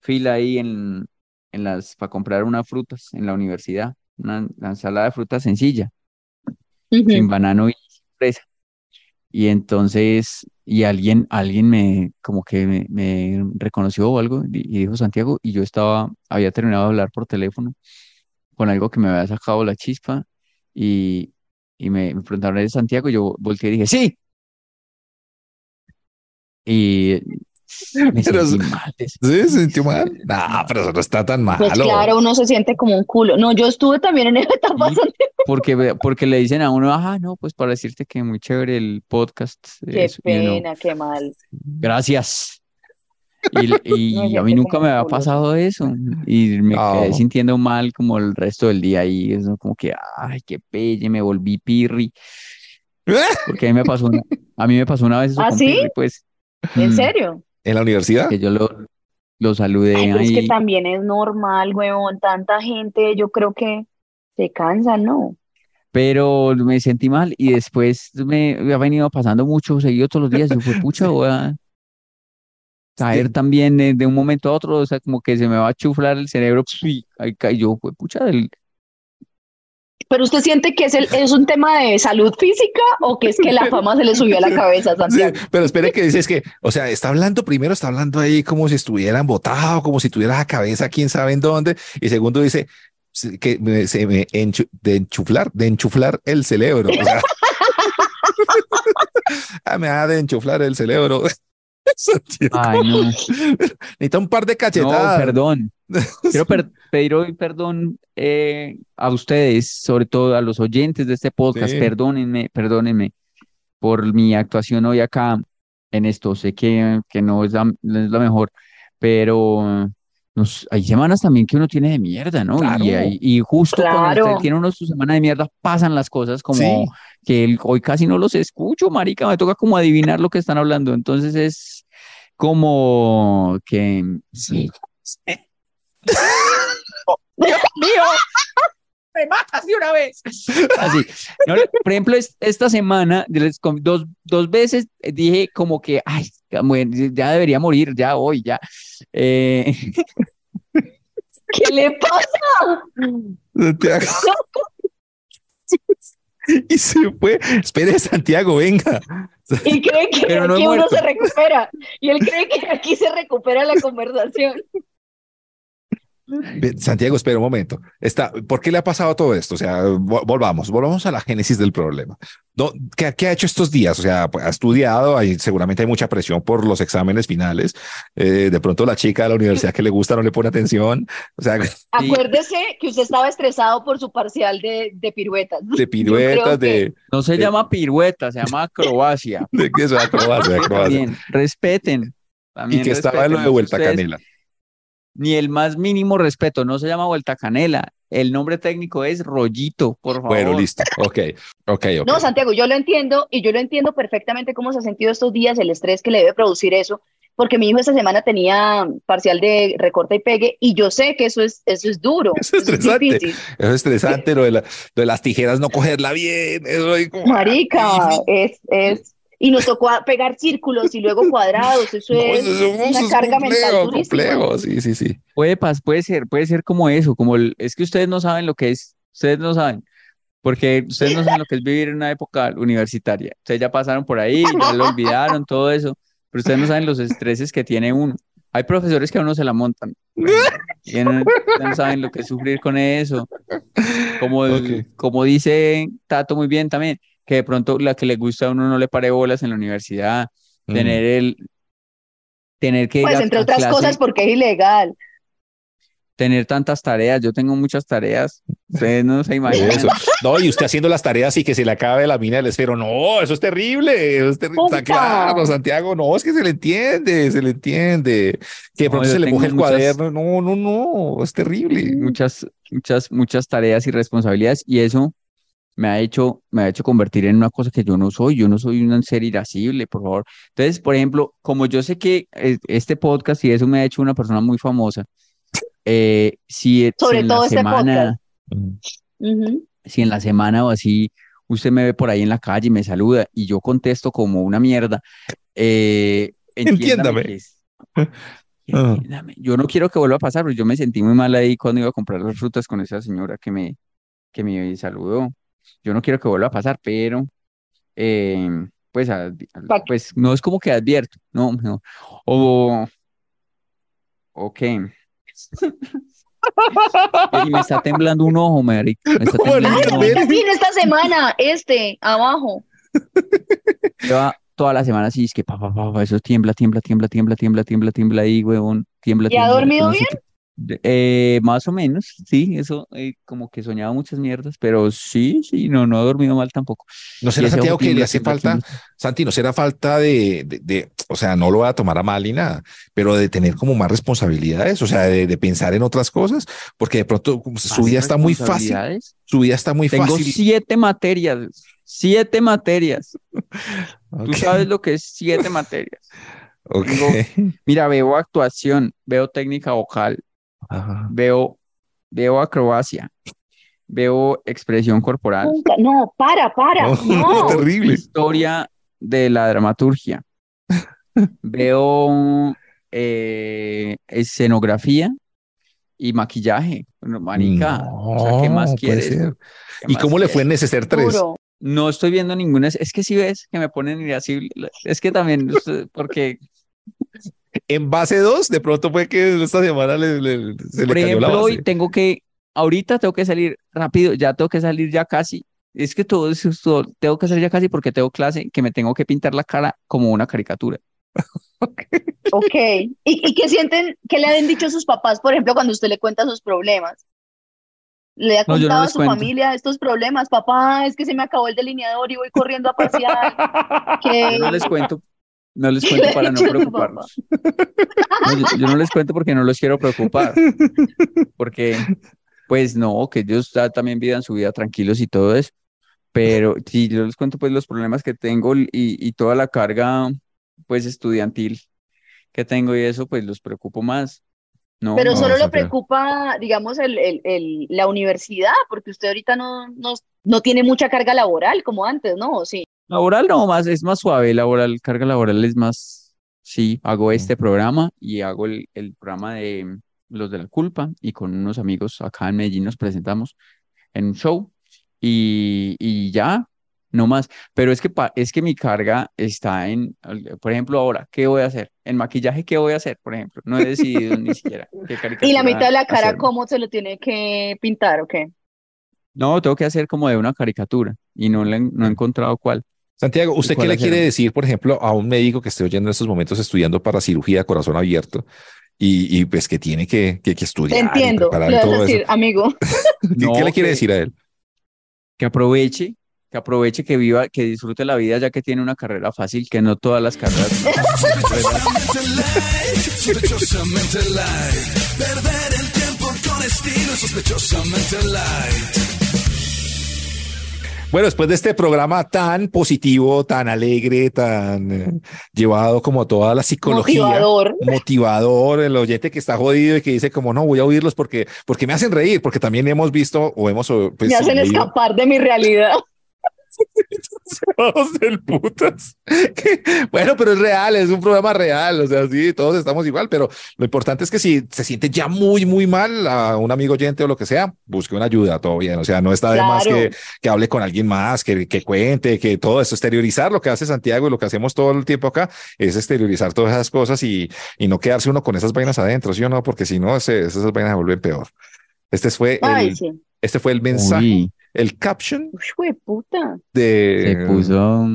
S5: fila ahí en, en las, para comprar unas frutas en la universidad, una, una ensalada de frutas sencilla, sin banano y fresa. Y entonces, y alguien, alguien me, como que me, me reconoció o algo y y dijo Santiago, y yo estaba, había terminado de hablar por teléfono con algo que me había sacado la chispa y, y me, me preguntaron, ¿eres Santiago? Y yo volteé y dije, sí. Y me
S3: Pero-
S5: sentí mal. des-
S3: ¿Sí? ¿Se sintió mal? No, pero eso no está tan malo.
S4: Pues claro, uno se siente como un culo. No, yo estuve también en esa etapa.
S5: Sí, Porque, porque le dicen a uno, ajá, no, pues para decirte que muy chévere el podcast.
S4: Qué
S5: eso", y
S4: pena, qué mal.
S5: Gracias. Y, y a mí nunca me había pasado eso. Y me quedé
S3: No.
S5: sintiendo mal como el resto del día ahí. Eso como que, ay, qué pelle, me volví pirri. Porque a mí me pasó una, a mí me pasó una vez eso
S4: ¿Ah,
S5: con
S4: sí?
S5: pirri, pues.
S4: ¿En
S5: Mm,
S4: serio?
S3: ¿En la universidad?
S5: Que yo lo, lo saludé
S4: Ay, pero es que
S5: ahí.
S4: también es normal, huevón. Tanta gente, yo creo que se cansa, ¿no?
S5: Pero me sentí mal y después me ha venido pasando mucho seguido todos los días. Yo fue, pucha, voy a caer también de, de un momento a otro, o sea, como que se me va a chuflar el cerebro, y ahí caí yo, fue, pucha, del,
S4: Pero usted siente que es, el, es un tema de salud física o que es que la fama se le subió a la cabeza
S3: Sí,
S4: Santiago?
S3: pero espere que dices que, o sea, está hablando primero, está hablando ahí como si estuvieran botado, como si tuviera la cabeza quién sabe en dónde, y segundo dice que me- se me enchu- de enchuflar, de enchuflar el cerebro. o sea. Ah, me da de enchuflar el cerebro. Santiago.
S5: ay, no,
S3: Necesita un par de
S5: no,
S3: cachetadas.
S5: perdón. Quiero per- pedir hoy perdón eh, a ustedes, sobre todo a los oyentes de este podcast,
S3: Sí.
S5: perdónenme, perdónenme por mi actuación hoy acá en esto. Sé que, que no es la, no es la mejor, pero nos, hay semanas también que uno tiene de mierda, ¿no?
S3: Claro.
S5: Y, hay- y justo cuando usted tiene uno su semana de mierda, pasan las cosas como
S3: Sí.
S5: que el- hoy casi no los escucho, marica, me toca como adivinar lo que están hablando. Entonces es como que... Sí. Dios mío, me matas de una vez. Así. No, por ejemplo, es- esta semana, dos, dos veces dije como que, ay, bueno, ya debería morir, ya hoy, ya. Eh,
S4: ¿Qué le pasa?
S3: Santiago. Y se fue. Espere, Santiago, venga.
S4: Y cree que
S5: Pero no he
S4: aquí uno
S5: muerto.
S4: se recupera. Y él cree que aquí se recupera la conversación.
S3: Santiago, espera un momento. Está, ¿por qué le ha pasado todo esto? O sea, vo- volvamos, volvamos a la génesis del problema. ¿qué, qué ha hecho estos días? O sea, pues, ha estudiado, hay, seguramente hay mucha presión por los exámenes finales. Eh, de pronto la chica de la universidad que le gusta no le pone atención. O sea,
S4: Acuérdese que usted estaba estresado por su parcial de, de piruetas.
S3: de piruetas, de,
S5: no se
S3: Eh.
S5: llama pirueta, se llama acrobacia.
S3: de que eso, acrobacia, acrobacia.
S5: También, respeten.
S3: Y
S5: También
S3: que estaba en lo
S5: respeten,
S3: de
S5: no sé
S3: vuelta
S5: ustedes,
S3: canela.
S5: Ni el más mínimo respeto, no se llama vuelta canela, el nombre técnico es rollito, por favor.
S3: Bueno, listo. Ok, ok, ok.
S4: No, Santiago, yo lo entiendo y yo lo entiendo perfectamente cómo se ha sentido estos días, el estrés que le debe producir eso, porque mi hijo esta semana tenía parcial de recorte y pegue y yo sé que eso es, eso es duro,
S3: Eso es
S4: eso es
S3: estresante.
S4: difícil.
S3: Eso es estresante, lo de, la- lo de las tijeras no cogerla bien. Eso ahí como-
S4: Marica, es, es, y nos tocó pegar círculos y luego cuadrados, eso
S3: No,
S4: es
S3: eso
S4: una
S3: eso es
S4: carga mental
S3: complejo,
S4: durísima.
S3: complejo, Sí, sí, sí.
S5: Puede, pas- puede ser, puede ser como eso, como el- es que ustedes no saben lo que es, ustedes no saben, porque ustedes no saben lo que es vivir en una época universitaria. Ustedes ya pasaron por ahí, ya lo olvidaron, todo eso, pero ustedes no saben los estreses que tiene uno. Hay profesores que a uno se la montan, y no, no saben lo que es sufrir con eso. Como, el-
S3: Ok.
S5: como dice Tato muy bien también, que de pronto la que le gusta a uno no le pare bolas en la universidad,
S3: Mm.
S5: tener el, tener que ir
S4: Pues
S5: a-
S4: entre
S5: a
S4: otras
S5: clase
S4: cosas porque es ilegal.
S5: tener tantas tareas. Yo tengo muchas tareas. Ustedes no se imaginan.
S3: Eso. No, y usted haciendo las tareas y que se le acabe la mina del esfero. No, eso es terrible. Eso es terrible. Está claro, Santiago. No, es que se le entiende, se le entiende. Que de pronto se le moje el
S5: muchas-
S3: cuaderno. No, no, no. Es terrible.
S5: Muchas, muchas, muchas tareas y responsabilidades. Y eso me ha hecho, me ha hecho convertir en una cosa que yo no soy. Yo no soy un ser irascible, por favor. Entonces, por ejemplo, como yo sé que eh, este podcast y eso me ha hecho una persona muy famosa, eh, si, si
S4: Sobre
S5: en
S4: todo
S5: la
S4: este
S5: semana, si en la semana o así usted me ve por ahí en la calle y me saluda y yo contesto como una mierda, eh, entiéndame
S3: Entiéndame.
S5: que es-
S3: Ah.
S5: entiéndame. Yo no quiero que vuelva a pasar, pero yo me sentí muy mal ahí cuando iba a comprar las frutas con esa señora que me, que me saludó. Yo no quiero que vuelva a pasar, pero eh, pues, pues no es como que advierto, no, no. O, ok. Y me está temblando un ojo, marica. Me está
S3: ¿Cómo
S5: temblando un
S3: Ver.
S5: ojo.
S4: ¿Qué tiene esta semana? Este, abajo.
S5: Lleva toda la semana así, es que pa, pa, pa, pa, eso tiembla, tiembla, tiembla, tiembla, tiembla, tiembla, tiembla ahí, huevón, tiembla,
S4: ¿Y ha
S5: tiembla,
S4: dormido bien?
S5: Eh, más o menos, sí, eso, eh, como que soñaba muchas mierdas, pero sí, sí, no, no he dormido mal tampoco.
S3: ¿No será Santiago que le hace falta. Santi, no será falta de, de, de- o sea, no lo voy a tomar a mal ni nada, pero de tener como más responsabilidades, o sea, de, de pensar en otras cosas, porque de pronto su
S5: ¿Más
S3: vida está muy fácil, su vida está muy
S5: Tengo
S3: fácil.
S5: siete materias, siete materias. Tú sabes lo que es siete materias.
S3: ok.
S5: Mira, veo actuación, veo técnica vocal,
S3: Ajá.
S5: veo, veo acrobacia, veo expresión corporal.
S4: No, para, para.
S3: No,
S4: No.
S3: terrible.
S5: Historia de la dramaturgia. Veo eh, escenografía y maquillaje. Bueno, o sea, ¿qué más quieres?
S3: ser.
S5: ¿Qué
S3: ¿Y
S5: más
S3: cómo le fue en Neceser 3?
S4: Duro.
S5: No estoy viendo ninguna. Es que si ves que me ponen irascible. Es que también, porque,
S3: En base 2, de pronto fue que esta semana le, le- se le
S5: por
S3: cayó la
S5: ejemplo, hoy
S3: base.
S5: tengo que, ahorita tengo que salir rápido, ya tengo que salir ya casi. Es que todo eso, todo- tengo que salir ya casi porque tengo clase que me tengo que pintar la cara como una caricatura.
S4: Ok. ¿Y, y qué sienten, qué le han dicho sus papás, por ejemplo, cuando usted le cuenta sus problemas? ¿Le ha
S5: No, yo no
S4: contado a su
S5: cuento.
S4: familia estos problemas? Papá, es que se me acabó el delineador y voy corriendo a pasear. Que...
S5: Yo no les cuento, no les cuento para no preocuparlos. No, yo, yo no les cuento porque no los quiero preocupar, porque pues no, que ellos ya también vivan su vida tranquilos y todo eso, pero si yo les cuento pues los problemas que tengo y, y toda la carga pues estudiantil que tengo y eso pues los preocupo más. No,
S4: Pero
S3: No,
S4: solo lo preocupa, digamos, el, el- el- la universidad, porque usted ahorita no, no, no tiene mucha carga laboral como antes, ¿no? ¿O Sí.
S5: Laboral no, más, es más suave, laboral, carga laboral es más, sí, hago este programa y hago el, el programa de Los de la Culpa y con unos amigos acá en Medellín nos presentamos en un show y, y ya, no más. Pero es que, es que mi carga está en, por ejemplo, ahora, ¿qué voy a hacer? En maquillaje, ¿qué voy a hacer? Por ejemplo, no he decidido ni siquiera qué
S4: Y la mitad de la cara,
S5: hacerme.
S4: ¿cómo se lo tiene que pintar o qué?
S5: No, tengo que hacer como de una caricatura y no, le, no he encontrado cuál.
S3: Santiago, ¿usted qué le quiere decir, por ejemplo, a un médico que esté oyendo en estos momentos estudiando para cirugía de corazón abierto y, y, pues que tiene que, que, estudiar
S4: entiendo, le
S3: y todo
S4: decir,
S3: eso?
S4: amigo.
S3: ¿Qué,
S5: No,
S3: qué le quiere
S5: que-
S3: decir a él?
S5: que aproveche, que aproveche, que viva, que disfrute la vida ya que tiene una carrera fácil, que no todas las carreras.
S8: Sospechosamente light. Perder el tiempo con
S6: estilo sospechosamente light.
S3: Bueno, después de este programa tan positivo, tan alegre, tan eh, llevado como toda la psicología,
S4: Motivador.
S3: motivador, el oyente que está jodido y que dice como no voy a oírlos porque porque me hacen reír, porque también hemos visto o hemos pues,
S4: Me hacen
S3: leído-
S4: escapar de mi realidad.
S3: Todos del putas. Bueno, pero es real, es un programa real, o sea, sí, todos estamos igual, pero lo importante es que si se siente ya muy, muy mal a un amigo oyente o lo que sea, busque una ayuda, todo bien, o sea, no está de más que, que hable con alguien más, que, que cuente, que todo eso, exteriorizar lo que hace Santiago y lo que hacemos todo el tiempo acá, es exteriorizar todas esas cosas y, y no quedarse uno con esas vainas adentro, ¿sí o no? Porque si no, ese- esas vainas se vuelven peor. Este fue
S4: Ay,
S3: el,
S4: sí.
S3: este fue el mensaje,
S5: Uy,
S3: el caption
S4: Uy, puta.
S3: de...
S5: se puso,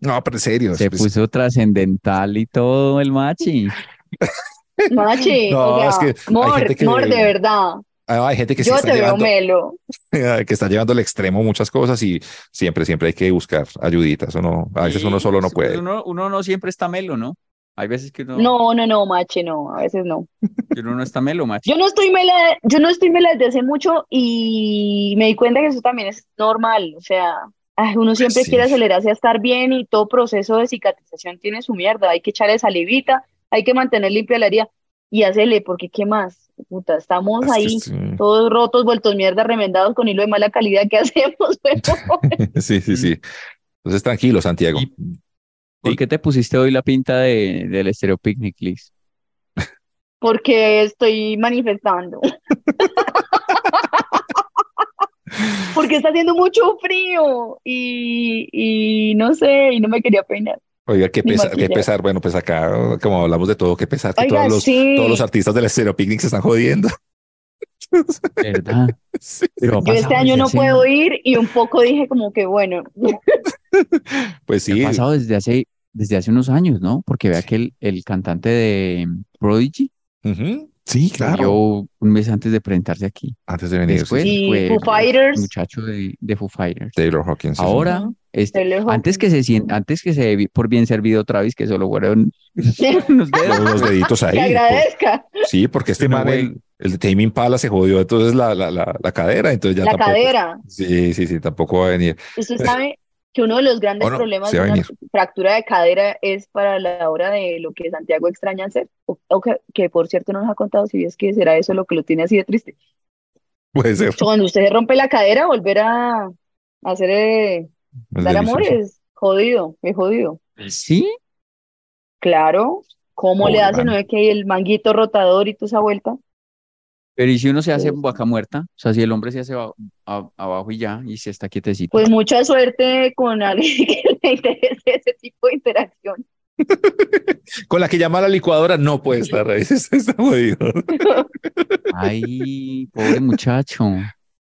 S3: No, pero en serio.
S5: se
S3: pues,
S5: puso trascendental y todo el machi.
S4: Machi,
S3: No,
S4: o sea,
S3: es que
S4: Mor,
S3: que-
S4: Mor, de verdad.
S3: Ah, Hay gente que se
S4: Yo
S3: está
S4: te veo
S3: llevando,
S4: melo.
S3: que está llevando al extremo muchas cosas y siempre, siempre hay que buscar ayuditas. Uno, a veces uno solo no
S5: Sí,
S3: puede.
S5: Uno, uno no siempre está melo, ¿no? Hay veces que uno,
S4: No, no, no, Machi, no, a veces no.
S5: que uno no está melo, machi.
S4: Yo no estoy mela, yo no estoy mela desde hace mucho y me di cuenta que eso también es normal. O sea, ay, uno siempre
S3: Sí.
S4: quiere acelerarse a estar bien y todo proceso de cicatrización tiene su mierda. Hay que echarle salivita, hay que mantener limpia la herida y hacerle, porque ¿qué más? Puta, estamos ahí
S3: sí.
S4: todos rotos, vueltos mierda, remendados con hilo de mala calidad. ¿Qué hacemos?
S3: Sí, sí, sí. Entonces, tranquilo, Santiago.
S5: Y- ¿Por qué te pusiste hoy la pinta de, del Estéreo Picnic, Liz?
S4: Porque estoy manifestando. Porque está haciendo mucho frío y, y no sé, y no me quería peinar.
S3: Oiga, qué
S4: Ni
S3: pesar, qué pesar. Bueno, pues acá, como hablamos de todo, qué pesar que
S4: Oiga,
S3: todos los,
S4: sí.
S3: todos los artistas del Estéreo Picnic se están jodiendo.
S5: ¿Verdad?
S3: Sí.
S5: Pero ha
S4: Yo este año no
S5: hace-
S4: puedo ir y un poco dije como que bueno,
S3: Pues
S5: Ha
S3: sí,
S5: pasado desde hace, desde hace unos años, ¿no? Porque vea que el, el cantante de Prodigy
S3: sí, claro.
S5: un mes antes de presentarse aquí.
S3: Antes de venir,
S5: Después
S3: sí,
S5: fue
S4: Foo Fighters.
S5: muchacho de, de Foo Fighters.
S3: Taylor Hawkins.
S5: Ahora, este,
S4: Taylor
S5: antes que se antes que se por bien servido Travis, que solo fueron unos dedos.
S3: Los, deditos ahí.
S4: que
S3: por-
S4: agradezca
S3: Sí, porque este
S5: Pero,
S3: man, el, el de Tame Impala se jodió entonces la, la, la, la cadera, entonces ya
S4: la
S3: tampoco.
S4: cadera.
S3: Sí, sí, sí, tampoco va a venir.
S4: Usted sabe que uno de los grandes problemas de una fractura de cadera es para la hora de lo que Santiago extraña hacer. O, o que, que, por cierto no nos ha contado si es que será eso lo que lo tiene así de triste.
S3: Puede ser.
S4: Cuando usted se rompe la cadera, volver a, hacer eh, dar amor es jodido, es jodido.
S5: Sí,
S4: Claro, ¿cómo le
S3: Pobre
S4: hace?
S3: man.
S4: ¿No es que hay el manguito rotador y toda esa vuelta?
S5: Pero ¿y si uno se hace
S4: Sí.
S5: vaca muerta? O sea, si el hombre se hace a- a- abajo y ya, y se está quietecito.
S4: Pues mucha suerte con alguien que le interese ese tipo de interacción.
S3: Con la que llama a la licuadora no puede estar ahí. Está jodido.
S5: Ay, pobre muchacho.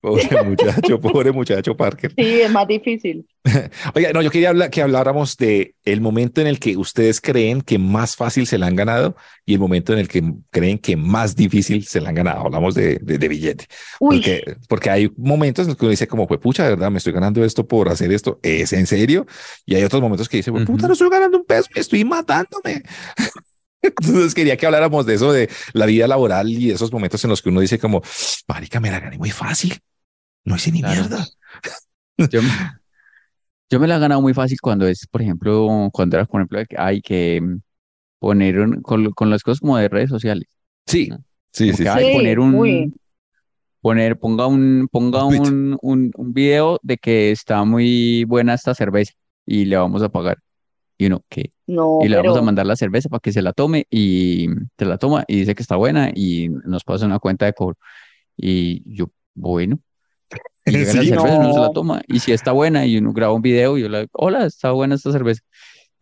S3: Pobre muchacho, pobre muchacho Parker.
S4: Sí, es más difícil.
S3: Oiga, no, yo quería hablar, que habláramos de el momento en el que ustedes creen que más fácil se la han ganado y el momento en el que creen que más difícil se la han ganado. Hablamos de, de, de billete.
S4: Uy,
S3: Porque, porque hay momentos en los que uno dice como, pues pucha, de verdad, me estoy ganando esto por hacer esto. ¿Es en serio? Y hay otros momentos que dice, pues puta, no estoy ganando un peso, me estoy matándome. Entonces quería que habláramos de eso, de la vida laboral y esos momentos en los que uno dice como, marica, me la gané muy fácil. No hice ni
S5: Claro.
S3: mierda.
S5: Yo, me- yo me la he ganado muy fácil cuando es, por ejemplo, cuando era, por ejemplo, de que hay que mm, poner un- con, con las cosas como de redes sociales.
S3: Sí,
S5: ¿no?
S3: sí, sí. sí.
S5: poner un,
S4: uy.
S5: poner, ponga un, ponga
S3: Un tweet.
S5: un, un, un video de que está muy buena esta cerveza y le vamos a pagar. Y uno, ¿qué?
S4: No,
S5: Y le vamos a mandar la cerveza para que se la tome y se la toma y dice que está buena y nos pasa una cuenta de cobro. Y yo, bueno. Y llega la cerveza y uno se la
S4: No.
S5: toma. Y si está buena y uno graba un video y yo le hola, está buena esta cerveza.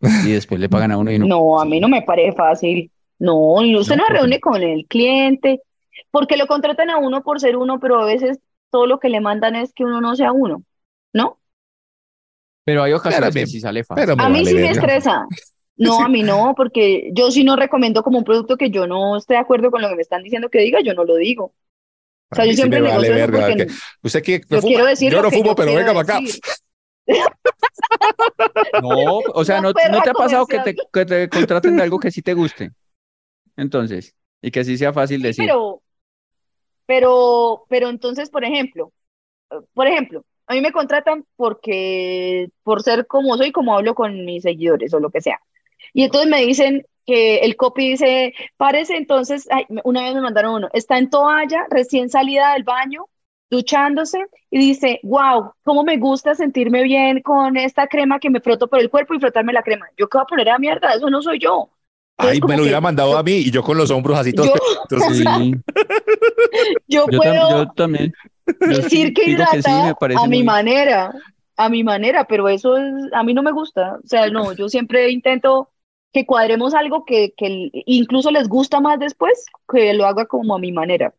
S5: Y después le pagan a uno y uno,
S4: no, a mí no me parece fácil. No, y usted
S5: No,
S4: no
S5: porque-
S4: reúne con el cliente, porque lo contratan a uno por ser uno, pero a veces todo lo que le mandan es que uno no sea uno, ¿no?
S5: Pero hay ocasiones
S3: Pero
S5: que sí sale fácil.
S3: pero
S4: A mí
S3: vale
S4: sí me estresa. No, a mí no, porque yo sí no recomiendo como un producto que yo no esté de acuerdo con lo que me están diciendo que diga, yo no lo digo. O sea,
S3: A
S4: yo
S3: sí
S4: siempre
S3: me vale
S4: negocio eso
S3: verga,
S4: porque
S3: que-
S4: yo
S3: fuma?
S4: quiero decir
S3: Yo
S4: lo
S3: no fumo,
S4: yo
S3: pero venga para acá.
S5: No, o sea, no, no te ha pasado que te, que te contraten de algo que sí te guste. Entonces, y que sí sea fácil
S4: Sí,
S5: decir.
S4: pero Pero, pero entonces, por ejemplo, por ejemplo, a mí me contratan porque, por ser como soy, como hablo con mis seguidores o lo que sea. Y entonces me dicen que el copy dice, parece entonces, ay, una vez me mandaron uno, está en toalla, recién salida del baño, duchándose, y dice, wow, cómo me gusta sentirme bien con esta crema que me froto por el cuerpo y frotarme la crema. ¿Yo qué voy a poner a mierda? Eso no soy yo. Entonces,
S3: Ay, me lo hubiera mandado
S4: yo-
S3: a mí y yo con los hombros así todos
S4: Yo-
S3: pequeñitos.
S5: Sí,
S4: Yo
S5: yo, tam-
S4: puedo
S5: yo también.
S4: Decir que
S5: digo que sí,
S4: hidrata a mi manera, a mi manera, pero eso es, a mí no me gusta. O sea, no, yo siempre intento que cuadremos algo que, que incluso les gusta más después, que lo haga como a mi manera.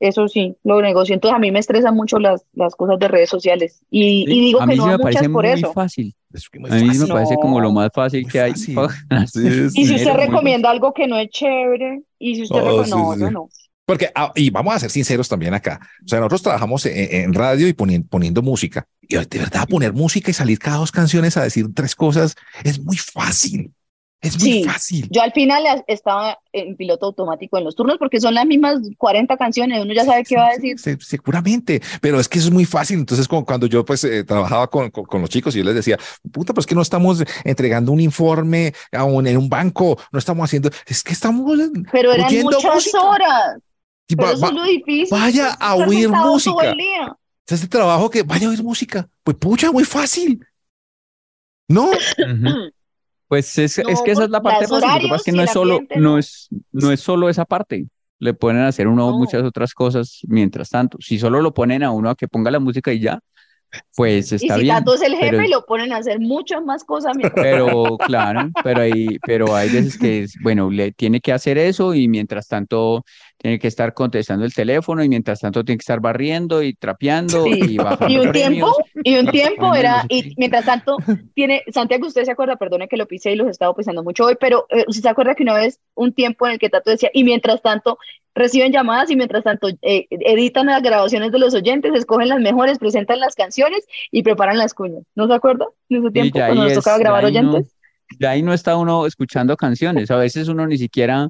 S4: Eso sí, lo negocio. Entonces a mí me estresan mucho las, las cosas de redes sociales y,
S5: Sí,
S4: y digo
S5: a
S4: que no
S5: me
S4: muchas
S5: parece
S4: por
S5: muy
S4: eso.
S3: Es
S5: fácil.
S3: que muy
S5: A mí me parece como lo
S4: No.
S5: más fácil
S3: Muy
S5: que hay.
S3: fácil.
S4: Y si usted recomienda algo que no es chévere, y si usted
S3: Oh,
S4: recomienda,
S3: sí,
S4: no,
S3: sí, sí.
S4: no.
S3: Porque, ah, y vamos a ser sinceros también acá. O sea, nosotros trabajamos en, en radio y poni- poniendo música. Y de verdad, poner música y salir cada dos canciones a decir tres cosas es muy fácil. Es muy
S4: Sí.
S3: fácil.
S4: Yo al final estaba en piloto automático en los turnos porque son las mismas 40 canciones, uno ya sabe qué va a decir.
S3: sí, seguramente, pero es que eso es muy fácil. Entonces, como cuando yo pues eh, trabajaba con, con, con los chicos y yo les decía, puta, pues que no estamos entregando un informe a un- en un banco, no estamos haciendo, es que estamos
S4: Pero eran muchas
S3: música.
S4: horas.
S3: Y
S4: Pero
S3: va-
S4: eso es lo difícil.
S3: vaya
S4: es
S3: a oír música. es este trabajo que vaya a oír música. Pues pucha, muy fácil. No,
S5: Ujú. Pues es, es
S4: No,
S5: que esa es la parte fácil. Lo que pasa es que
S4: y
S5: no es solo, no es, no es solo esa parte. Le ponen a hacer uno
S4: No.
S5: muchas otras cosas mientras tanto. Si solo lo ponen a uno a que ponga la música y ya, pues
S4: Y
S5: está
S4: si
S5: bien.
S4: Tato es el jefe,
S5: pero-
S4: lo ponen a hacer muchas más cosas. mientras-
S5: Pero claro, pero hay, pero hay veces que, es, bueno, le tiene que hacer eso y mientras tanto tiene que estar contestando el teléfono y mientras tanto tiene que estar barriendo y trapeando
S4: Sí.
S5: y bajando
S4: Y un
S5: premios.
S4: tiempo, y un tiempo era, y mientras tanto, tiene, Santiago, usted se acuerda, perdone que lo pise y los he estado pisando mucho hoy, pero eh, usted se acuerda que una vez un tiempo en el que Tato decía, y mientras tanto reciben llamadas y mientras tanto eh, editan las grabaciones de los oyentes, escogen las mejores, presentan las canciones y preparan las cuñas. ¿No se acuerda? En ese tiempo, cuando nos tocaba grabar
S5: no-
S4: oyentes.
S5: Ya ahí no está uno escuchando canciones. A veces uno ni siquiera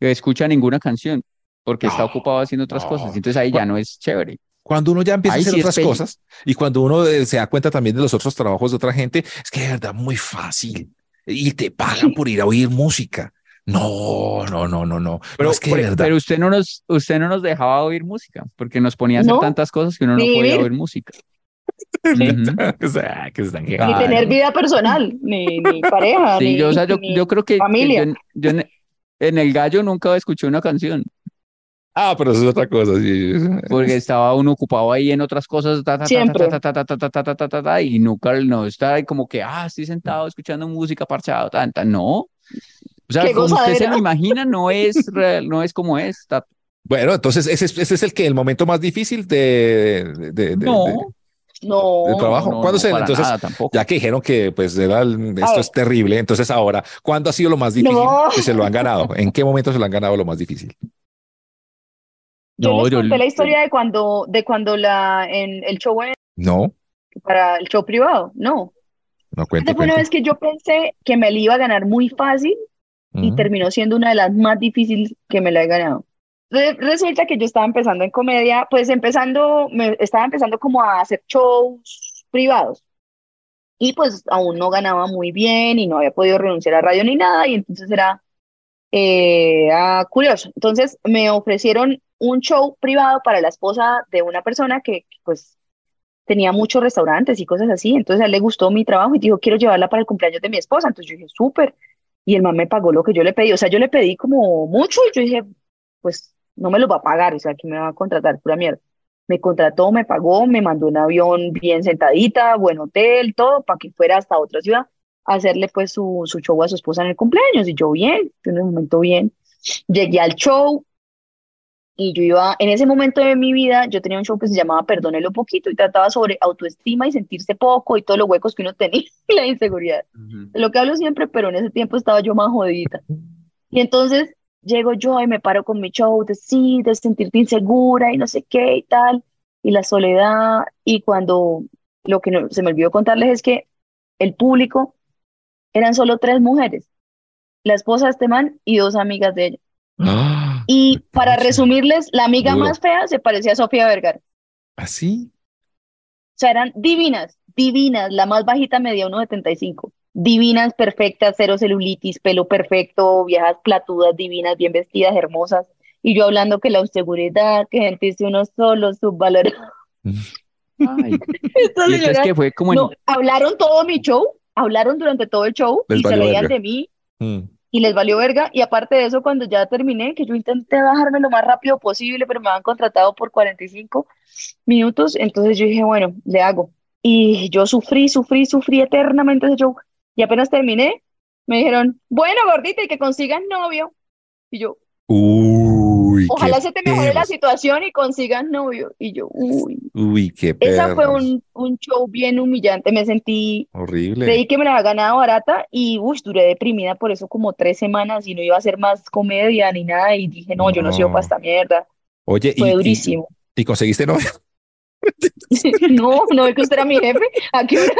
S5: escucha ninguna canción porque está
S3: No,
S5: ocupado haciendo otras
S3: no.
S5: cosas. Entonces ahí ya no es chévere.
S3: cuando uno ya empieza
S5: Ahí
S3: a hacer
S5: sí
S3: otras cosas y cuando uno eh, se da cuenta también de los otros trabajos de otra gente, es que de verdad muy fácil y te pagan por ir a oír música. No, no, no, no, no.
S5: Pero,
S3: no, es que
S5: por-
S3: de verdad.
S5: pero usted no nos, usted no nos dejaba oír música porque nos ponía a hacer
S4: No,
S5: tantas cosas que uno no podía oír música. Ujú.
S3: O sea, que se están
S4: Ni tener vida personal, ni, ni pareja,
S5: Sí,
S4: ni,
S5: yo, o sea, yo,
S4: ni
S5: yo creo que, que
S4: familia.
S5: yo, en- yo en, en el gallo nunca escuché una canción
S3: Ah, pero eso es otra cosa, sí.
S5: Porque estaba uno ocupado ahí en otras cosas, ta, ta, Ta, y nunca no está ahí como que, ah, estoy sentado escuchando música parchado, tanta, no. O sea, como usted se lo imagina, no es, real, no es como es.
S3: Bueno, entonces ese, ese es el que el momento más difícil de, de, de,
S5: no.
S4: No,
S3: de trabajo.
S5: No,
S3: ¿Cuándo
S5: no,
S3: se, entonces,
S5: nada,
S3: ya que dijeron que pues era, esto es terrible, entonces ahora, ¿cuándo ha sido lo más difícil
S4: no.
S3: que se lo han ganado? ¿En qué momento se lo han ganado lo más difícil?
S4: Yo
S5: No,
S4: les
S5: yo-
S4: conté la historia de cuando, de cuando la, en el show en-
S3: No,
S4: para el show privado, no.
S3: no cuente,
S4: fue una vez que yo pensé que me la iba a ganar muy fácil y
S3: Mm.
S4: terminó siendo una de las más difíciles que me la he ganado. Re- Resulta que yo estaba empezando en comedia, pues empezando, me estaba empezando como a hacer shows privados y pues aún no ganaba muy bien y no había podido renunciar a radio ni nada y entonces era, eh, era curioso. Entonces me ofrecieron un show privado para la esposa de una persona que pues tenía muchos restaurantes y cosas así, entonces a él le gustó mi trabajo y dijo, quiero llevarla para el cumpleaños de mi esposa, entonces yo dije, súper, y el man me pagó lo que yo le pedí, o sea, yo le pedí como mucho y yo dije, pues no me lo va a pagar, o sea, que me va a contratar, pura mierda. Me contrató, me pagó, me mandó un avión bien sentadita, buen hotel, todo, para que fuera hasta otra ciudad a hacerle pues su, su show a su esposa en el cumpleaños, y yo bien, en el momento bien, llegué al show, y yo iba, en ese momento de mi vida, yo tenía un show que se llamaba Perdónelo Poquito y trataba sobre autoestima y sentirse poco y todos los huecos que uno tenía y la inseguridad.
S5: Ujú.
S4: De lo que hablo siempre, pero en ese tiempo estaba yo más jodidita. Y entonces llego yo y me paro con mi show de sí, de sentirte insegura y no sé qué y tal, y la soledad. Y cuando lo que no- se me olvidó contarles es que el público eran solo tres mujeres, la esposa de este man y dos amigas de ella.
S3: Ah,
S4: Y para resumirles, la amiga
S3: Duro.
S4: más fea se parecía a Sofía Vergara.
S3: ¿Así?
S4: O sea, eran divinas, divinas. La más bajita medía 1,75. Divinas, perfectas, cero celulitis, pelo perfecto, viejas platudas, divinas, bien vestidas, hermosas. Y yo hablando que la inseguridad, que sentirse uno solo, subvalorado.
S5: Ay, entonces que fue como en,
S4: no, hablaron todo mi show, hablaron durante todo el show
S3: Les
S4: y se reían de mí
S3: Mm.
S4: Y les valió verga. Y aparte de eso, cuando ya terminé, que yo intenté bajarme lo más rápido posible, pero me habían contratado por 45 minutos, entonces yo dije, bueno, le hago. Y yo sufrí, sufrí, sufrí eternamente ese show. Y apenas terminé, me dijeron, bueno, gordita, y que consigas novio. Y yo,
S3: Uy,
S4: ojalá se te mejore la
S3: perros.
S4: situación y consigas novio. Y yo, uy,
S3: Uy, qué
S4: esa fue
S3: perros.
S4: un, un show bien humillante. Me sentí
S3: Horrible.
S4: Creí que me la había ganado barata y uy, duré deprimida por eso como tres semanas y no iba a hacer más comedia ni nada y dije, no, yo no
S3: No.
S4: para esta mierda.
S3: Oye,
S4: Fue
S3: y, y,
S4: durísimo.
S3: y conseguiste novio.
S4: No, no es que usted era mi jefe. ¿A qué hora?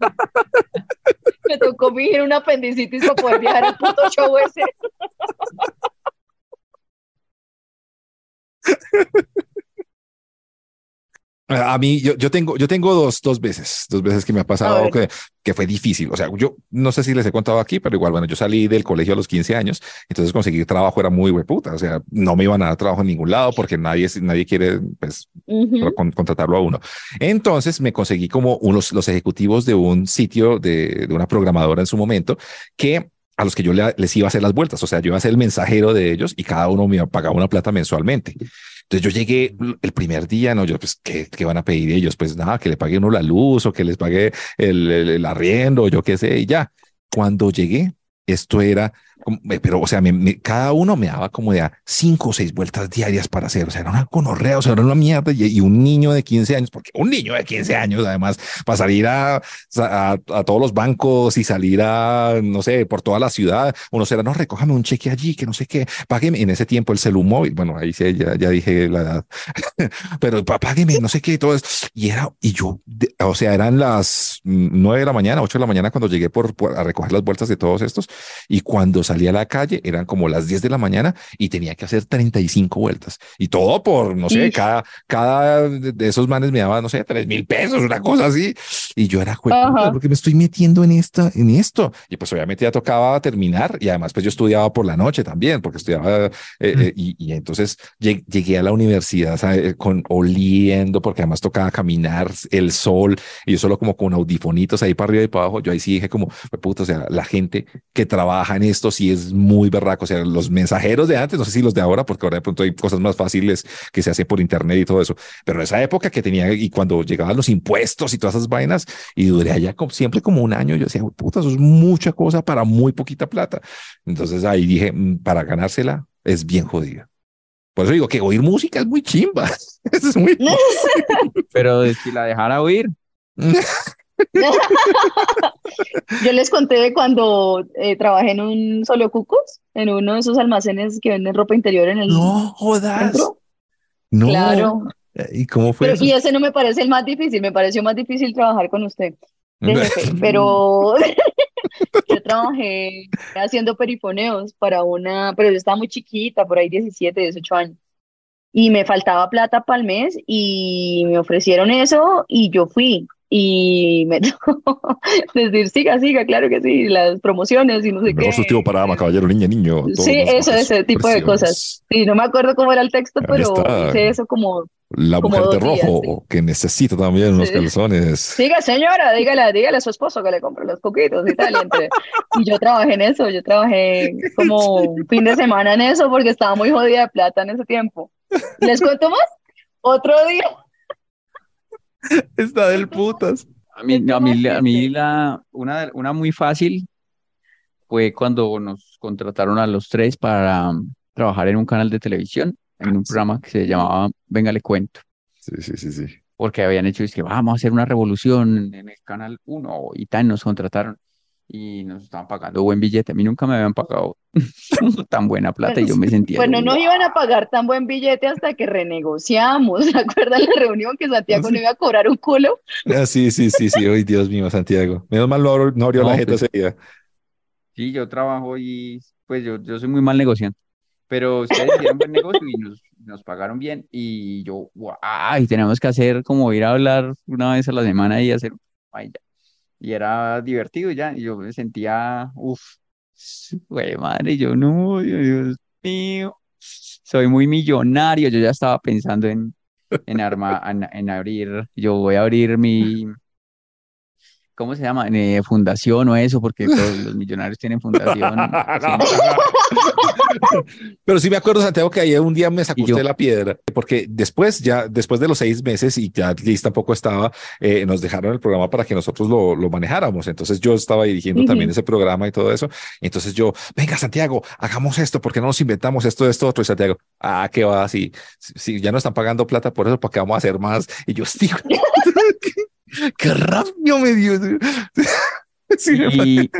S4: Me tocó fingir una apendicitis para poder viajar al puto show ese.
S3: A mí, yo, yo tengo, yo tengo dos, dos veces, dos veces que me ha pasado que, que fue difícil. O sea, yo no sé si les he contado aquí, pero igual, bueno, yo salí del colegio a los 15 años, entonces conseguir trabajo era muy hueputa. O sea, no me iban a dar trabajo en ningún lado porque nadie, nadie quiere, pues, con- contratarlo a uno. Entonces me conseguí como unos, los ejecutivos de un sitio de, de una programadora en su momento que a los que yo le- les iba a hacer las vueltas. O sea, yo iba a ser el mensajero de ellos y cada uno me iba a pagar una plata mensualmente. Entonces yo llegué el primer día, no, yo pues, ¿qué, qué van a pedir ellos? Pues nada, que le pague uno la luz o que les pague el, el, el arriendo, yo qué sé, y ya. Cuando llegué, esto era, eh, pero o sea, me- me- cada uno me daba como de a cinco o seis vueltas diarias para hacer, o sea, era una conorrea, o sea, era una mierda y, y un niño de 15 años, porque un niño de 15 años además, para salir a, a, a todos los bancos y salir a, no sé, por toda la ciudad, uno será, no, recójame un cheque allí, que no sé qué, págueme, en ese tiempo el celumóvil, bueno, ahí sí, ya, ya dije la edad, pero "Pa- págueme, no sé qué, y todo eso. Y era, y yo, de- o sea, eran las nueve de la mañana, ocho de la mañana cuando llegué por, por- a recoger las vueltas de todos estos. Y cuando salí a la calle eran como las 10 de la mañana y tenía que hacer 35 vueltas. Y todo por, no sé,
S4: Ish.
S3: cada, cada de esos manes me daba, no sé, tres mil pesos, una cosa así. Y yo era, "Jue-
S4: Ajá.
S3: ¿por qué me estoy metiendo en esta, en esto? Y pues obviamente ya tocaba terminar. Y además, pues yo estudiaba por la noche también, porque estudiaba, eh, eh, y, y entonces lleg- llegué a la universidad ¿sabe? con oliendo, porque además tocaba caminar el sol y yo solo como con audifonitos ahí para arriba y para abajo. Yo ahí sí dije como, "Jue puta, o sea, la gente que trabaja en esto sí es muy berraco. O sea, los mensajeros de antes, no sé si los de ahora, porque ahora de pronto hay cosas más fáciles que se hacen por internet y todo eso. Pero en esa época que tenía y cuando llegaban los impuestos y todas esas vainas y duré allá como, siempre como un año, yo decía, "Jue puta, eso es mucha cosa para muy poquita plata. Entonces ahí dije, "Mm, para ganársela es bien jodido. Por eso digo que oír música es muy chimba. Eso es muy...
S5: pero si la dejara oír,
S4: Yo les conté de cuando eh, trabajé en un Solo Cucos, en uno de esos almacenes que venden ropa interior en el
S3: No jodas.
S4: centro.
S3: No.
S4: Claro.
S3: ¿Y cómo fue
S4: Pero,
S3: eso?
S4: y ese no me parece el más difícil, me pareció más difícil trabajar con usted de jefe, pero yo trabajé haciendo perifoneos para una, pero yo estaba muy chiquita, por ahí 17, 18 años, y me faltaba plata para el mes y me ofrecieron eso y yo fui. Y me tocó decir, siga, siga, claro que sí, las promociones y no sé qué.
S3: tipo para dama, caballero, niña, niño.
S4: Sí, eso, ese tipo de cosas. Sí, no me acuerdo cómo era el texto,
S3: Ahí
S4: pero
S3: está.
S4: hice eso como,
S3: La
S4: Como
S3: mujer de
S4: días,
S3: rojo que necesita también unos
S4: Sí.
S3: calzones.
S4: Siga, señora, dígale, dígale a su esposo que le compre los coquitos y tal. Entre- y yo trabajé en eso, yo trabajé como un fin de semana en eso porque estaba muy jodida de plata en ese tiempo. ¿Les cuento más? Otro día.
S3: Está del putas.
S5: a mí, a mí, a mí la, una, una muy fácil fue cuando nos contrataron a los tres para trabajar en un canal de televisión, en un programa que se llamaba Venga, le cuento.
S3: Sí, sí, sí, sí.
S5: porque habían hecho, es que vamos a hacer una revolución en el canal 1 y tal, nos contrataron y nos estaban pagando buen billete. A mí nunca me habían pagado tan buena plata y yo me sentía.
S4: Bueno,
S5: "Guau".
S4: iban a pagar tan buen billete hasta que renegociamos. ¿Se acuerdan la reunión que Santiago no iba a cobrar un culo?
S3: Ah, sí, sí, sí, sí. Ay, Dios mío, Santiago. Menos mal no, no abrió
S5: No,
S3: la jeta
S5: pues-
S3: ese día.
S5: Sí, yo trabajo y pues yo, yo soy muy mal negociante. pero ustedes hicieron buen negocio y nos, nos pagaron bien. Y yo, ¡ay! Tenemos que hacer como ir a hablar una vez a la semana y hacer. ay, ya. Y era divertido ya. Y yo me sentía, uff, güey, madre, yo no, Dios mío, soy muy millonario. Yo ya estaba pensando en, en, arma, en, en abrir, yo voy a abrir mi. ¿Cómo se llama? Eh, fundación o eso, porque todos los millonarios tienen fundación.
S3: Pero sí me acuerdo, Santiago, que ayer un día me sacó usted la piedra, porque después, ya después de los seis meses y ya Liz tampoco estaba, eh, nos dejaron el programa para que nosotros lo, lo manejáramos. Entonces yo estaba dirigiendo también ese programa y todo eso. Entonces yo, venga, Santiago, hagamos esto, porque no nos inventamos esto, esto, otro? Y Santiago, ah, que va, si, si ya no están pagando plata por eso, ¿para qué vamos a hacer más? Y yo, sí, qué, rabia me dio. Sí,
S5: Y,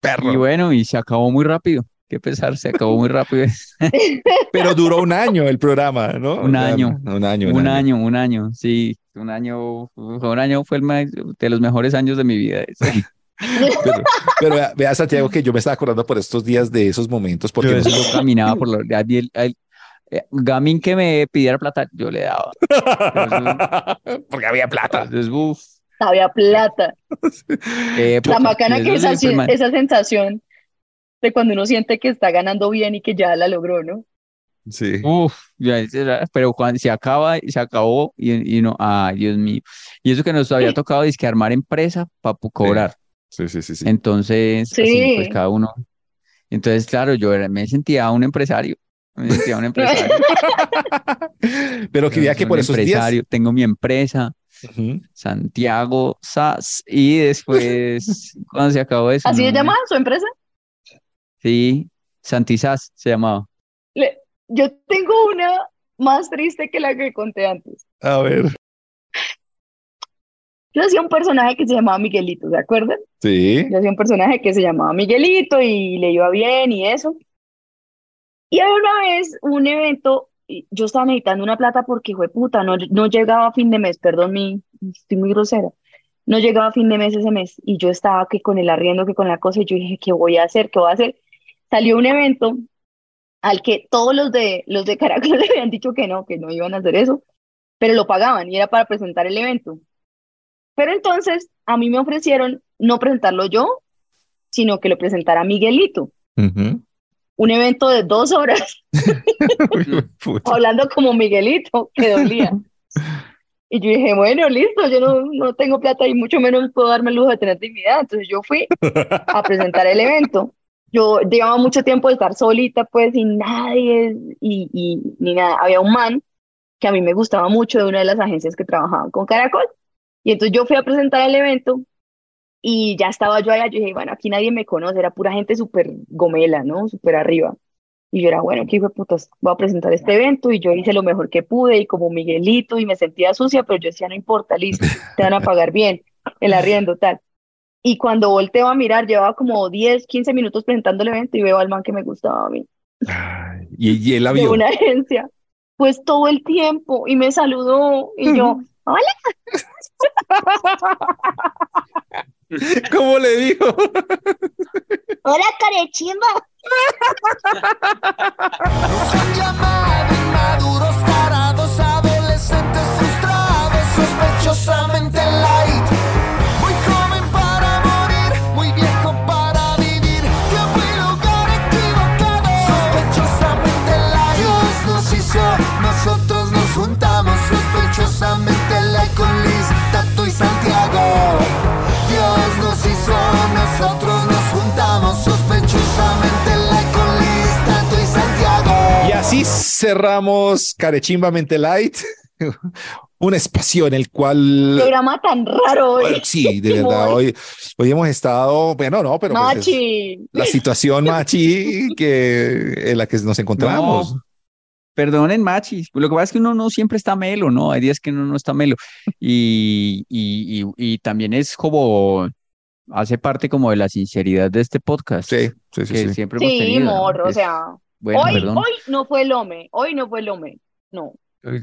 S3: perro.
S5: y bueno, y se acabó muy rápido. Qué pesar, se acabó muy rápido.
S3: Pero duró un año el programa, ¿no?
S5: Un año.
S3: Un año.
S5: Un año, un año, sí, un año, un año fue el ma- de los mejores años de mi vida. sí.
S3: Pero, pero vea, Santiago, que yo me estaba acordando por estos días de esos momentos, porque
S5: Yo, caminaba por los... eh, Gamin que me pidiera plata, yo le daba.
S3: porque había plata.
S5: Entonces, uf,
S4: Había plata.
S5: época.
S4: bacana
S5: Y
S4: que esa,
S5: pues,
S4: esa sensación de cuando uno siente que está ganando bien y que ya la logró, ¿no?
S3: Sí.
S5: Uf, pero cuando se acaba, se acabó y, y no, ay, Dios mío. Y eso que nos había tocado es que armar empresa para cobrar.
S3: Sí, sí, sí, sí.
S5: Entonces, así,
S4: Sí.
S5: pues cada uno. Entonces, claro, yo era- me sentía un empresario. Me sentía un empresario.
S3: Pero quería que por esos días.
S5: empresario, tengo mi empresa. Santiago SAS, y después, cuando se acabó eso,
S4: ¿Así se
S5: no,
S4: llama su empresa?
S5: Sí, Santisas se llamaba.
S4: Le- yo tengo una más triste que la que conté antes.
S3: A ver.
S4: Yo hacía un personaje que se llamaba Miguelito, ¿se acuerdan?
S3: Sí.
S4: Yo hacía un personaje que se llamaba Miguelito y le iba bien y eso. Y una vez un evento, yo estaba necesitando una plata porque, fue puta, no, no llegaba a fin de mes, perdón, mi, estoy muy grosera. No llegaba a fin de mes ese mes y yo estaba que con el arriendo, que con la cosa, y yo dije, ¿qué voy a hacer? ¿Qué voy a hacer? Salió un evento al que todos los de, los de Caracol le habían dicho que no, que no iban a hacer eso, pero lo pagaban y era para presentar el evento. Pero entonces a mí me ofrecieron no presentarlo yo, sino que lo presentara Miguelito.
S3: Ujú.
S4: Un evento de dos horas, hablando como Miguelito, que dolía. Y yo dije, bueno, listo, yo no, no tengo plata y mucho menos puedo darme el lujo de tener dignidad. Entonces yo fui a presentar el evento. Yo llevaba mucho tiempo de estar solita, pues, sin nadie y, y ni nada. Había un man que a mí me gustaba mucho de una de las agencias que trabajaban con Caracol. Y entonces yo fui a presentar el evento y ya estaba yo allá. Yo dije, bueno, aquí nadie me conoce, era pura gente súper gomela, ¿no? Súper arriba. Y yo era, bueno, qué hijo de putas, voy a presentar este evento y yo hice lo mejor que pude y como Miguelito y me sentía sucia, pero yo decía, no importa, listo, te van a pagar bien, el arriendo, tal. Y cuando volteo a mirar, llevaba como 10, 15 minutos presentando el evento y veo al man que me gustaba a mí,
S3: Ay, Y, él la
S4: de
S3: vio.
S4: una agencia, pues todo el tiempo y me saludó y yo, hola,
S3: ¿Cómo le dijo?
S4: hola, carechimba.
S8: Nos han llamado inmaduros, tarados, adolescentes frustrados, sospechosamente
S3: así cerramos Carechimbamente Light, un espacio en el cual.
S4: Programa tan raro hoy.
S3: Bueno, sí, de verdad, hoy, hoy hemos estado, bueno, no, pero pues es
S4: Machi.
S3: la situación machi que, en la que nos encontramos.
S5: No, perdonen, machis. Lo que pasa es que uno no siempre está melo, ¿no? Hay días que uno no está melo. Y, y, y, y también es como, hace parte como de la sinceridad de este podcast
S3: Sí, sí, sí,
S5: que
S3: sí.
S5: siempre hemos
S4: Sí,
S5: tenido, ¿no?
S4: morro, o sea,
S5: bueno,
S4: hoy,
S5: perdón.
S4: hoy no fue el home, hoy no fue el home, no.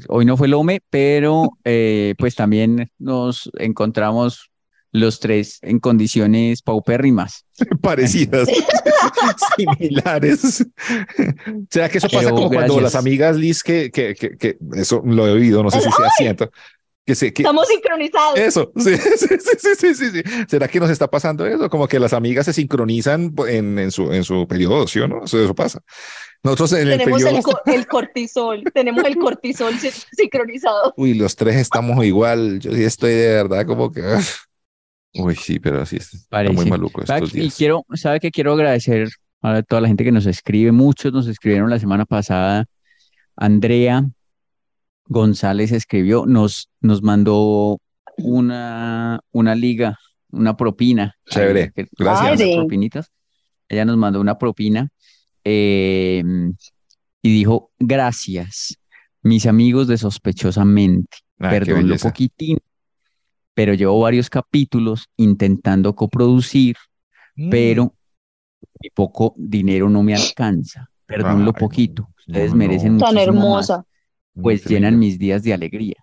S5: Hoy no fue el OME, pero eh, pues también nos encontramos los tres en condiciones paupérrimas.
S3: Parecidas, similares. ¿Será que eso pasa
S5: Pero
S3: como cuando
S5: gracias.
S3: las amigas Liz, que, que, que, que eso lo he oído, no sé si sea cierto, que se, que,
S4: Estamos sincronizados.
S3: Eso, sí, sí, sí, sí, sí, sí, sí. ¿Será que nos está pasando eso? Como que las amigas se sincronizan en, en su, en su periodo, ¿sí o no? Eso, eso pasa. Nosotros en el
S4: Tenemos
S3: periodo...
S4: el, co- el cortisol, tenemos el cortisol sin- sincronizado.
S3: Uy, los tres estamos igual. Yo sí estoy de verdad como que... Uy, sí, pero sí, está
S5: Parece.
S3: muy maluco
S5: ¿Sabe
S3: estos
S5: qué- Y
S3: días.
S5: quiero, ¿sabe que quiero agradecer a toda la gente que nos escribe? Muchos nos escribieron la semana pasada. Andrea González escribió, nos, nos mandó una, una liga, una propina.
S3: Chévere, gracias.
S5: propinitas. Ella nos mandó una propina eh, y dijo, gracias, mis amigos de Sospechosamente.
S3: Ah,
S5: Perdón lo poquitín, pero llevo varios capítulos intentando coproducir,
S3: Mm.
S5: pero mi poco dinero no me alcanza. Perdón lo poquito. Ustedes
S3: no,
S5: merecen
S3: no.
S4: Tan
S5: más,
S4: hermosa.
S5: pues
S3: Increíble.
S5: llenan mis días de alegría.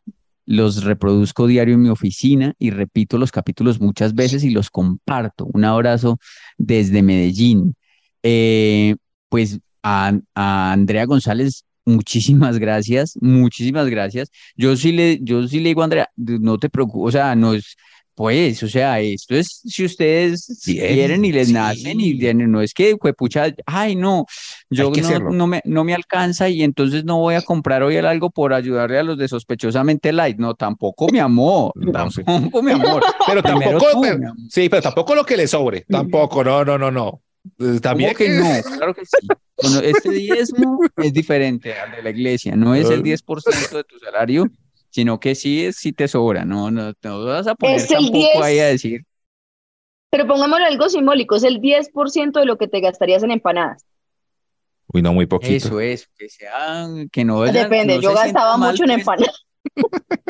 S5: Los reproduzco diario en mi oficina y repito los capítulos muchas veces y los comparto. Un abrazo desde Medellín. Eh, pues a, a Andrea González, muchísimas gracias, muchísimas gracias. Yo sí le, yo sí le digo a Andrea, no te preocupes, o sea, no es, pues, o sea, esto es si ustedes
S3: Bien,
S5: quieren y les
S3: sí.
S5: nacen y tienen- no es que, pucha, ay, no, yo no, me, no me alcanza y entonces no voy a comprar hoy algo por ayudarle a los de sospechosamente light. No, tampoco, mi amor, tampoco, mi amor.
S3: Pero tampoco,
S5: tú,
S3: pero-
S5: mi amor.
S3: sí, pero tampoco lo que le sobre. Tampoco, no, no, no, no. También
S5: ¿Cómo que no? Claro que sí. Bueno, este diezmo es diferente al de la iglesia, no es el 10% de tu salario, sino que sí es si te sobra, no, no, no vas a poner
S4: Es el
S5: tampoco ahí a
S4: 10.
S5: decir,
S4: Pero pongámosle algo simbólico, es el 10% de lo que te gastarías en empanadas.
S3: Uy, no, muy poquito.
S5: eso es, que sea, que no vayan-
S4: Depende,
S5: no
S4: yo gastaba mucho en empanadas.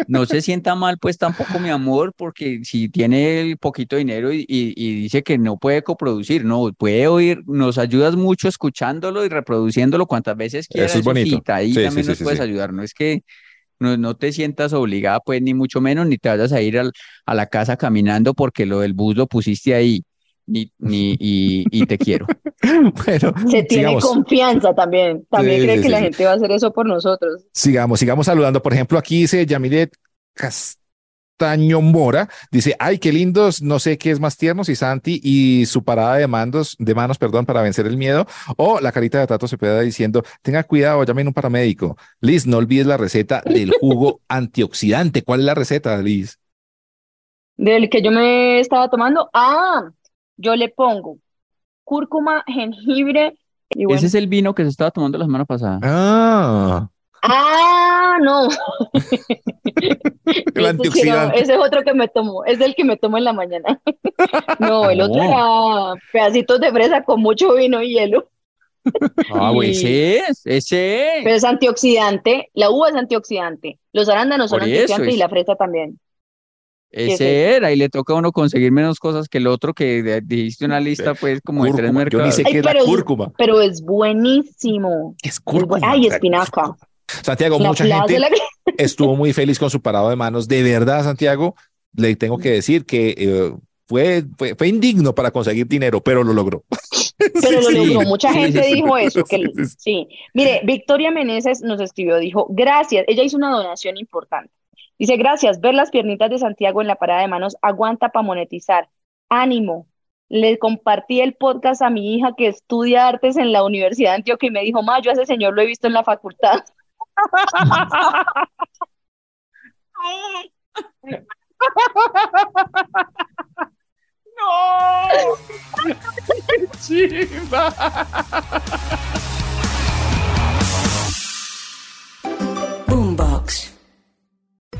S5: No se sienta mal, pues tampoco mi amor, porque si tiene el poquito dinero y, y- y dice que no puede coproducir, no, puede oír, nos ayudas mucho escuchándolo y reproduciéndolo cuantas veces quieras.
S3: Eso es bonito.
S5: Ahí
S3: Sí,
S5: también
S3: sí,
S5: nos
S3: sí,
S5: puedes ayudar, no es que no, no te sientas obligada, pues ni mucho menos, ni te vayas a ir al- a la casa caminando porque lo del bus lo pusiste ahí, ni, ni, y, y te quiero.
S3: Bueno,
S4: Se tiene
S3: sigamos.
S4: confianza también. También
S3: Sí,
S4: cree
S3: sí,
S4: que
S3: sí,
S4: la gente va a hacer eso por nosotros.
S3: Sigamos, sigamos saludando. Por ejemplo, aquí dice Yamilet Castaño Mora. Dice, ay, qué lindos, no sé qué es más tierno, si Santi y su parada de mandos, de manos, perdón, para vencer el miedo. O la carita de Tato se puede diciendo, tenga cuidado, llamen un paramédico. Liz, no olvides la receta del jugo antioxidante. ¿Cuál es la receta, Liz?
S4: Del que yo me estaba tomando, ah, yo le pongo cúrcuma, jengibre y bueno.
S5: Ese es el vino que se estaba tomando la semana pasada.
S3: Ah,
S4: Ah, no.
S3: el
S4: no,
S3: antioxidante.
S4: ese es otro que me tomo, es el que me tomo en la mañana. No, el otro era pedacitos de fresa con mucho vino y hielo.
S5: Ah,
S4: Y-
S5: ese es, ese es.
S4: Pero es antioxidante, la uva es antioxidante, los arándanos son
S5: eso
S4: antioxidantes y la fresa también.
S5: Ese era, y le toca a uno conseguir menos cosas que el otro que dijiste una lista, pues, como de tres
S3: Cúrcuma. Yo ni
S5: mercados.
S3: sé
S4: Ay,
S3: qué es la
S4: pero es-
S3: cúrcuma.
S4: Pero es buenísimo.
S3: Es
S4: Es bu-
S3: cúrcuma.
S4: Ay, espinaca.
S3: Santiago,
S4: La
S3: mucha gente
S4: la-
S3: estuvo muy feliz con su parado de manos. De verdad, Santiago, le tengo que decir que eh, fue, fue, fue indigno para conseguir dinero, pero lo logró.
S4: Pero lo logró.
S3: sí,
S4: Mucha
S3: sí,
S4: gente
S3: sí,
S4: dijo
S3: sí,
S4: eso. Que,
S3: sí, sí, sí.
S4: sí. Mire, Victoria Meneses nos escribió, dijo, gracias. Ella hizo una donación importante. Dice, gracias. Ver las piernitas de Santiago en la parada de manos aguanta para monetizar. Ánimo. Le compartí el podcast a mi hija que estudia artes en la Universidad de Antioquia y me dijo, ma, yo a ese señor lo he visto en la facultad.
S2: Boombox.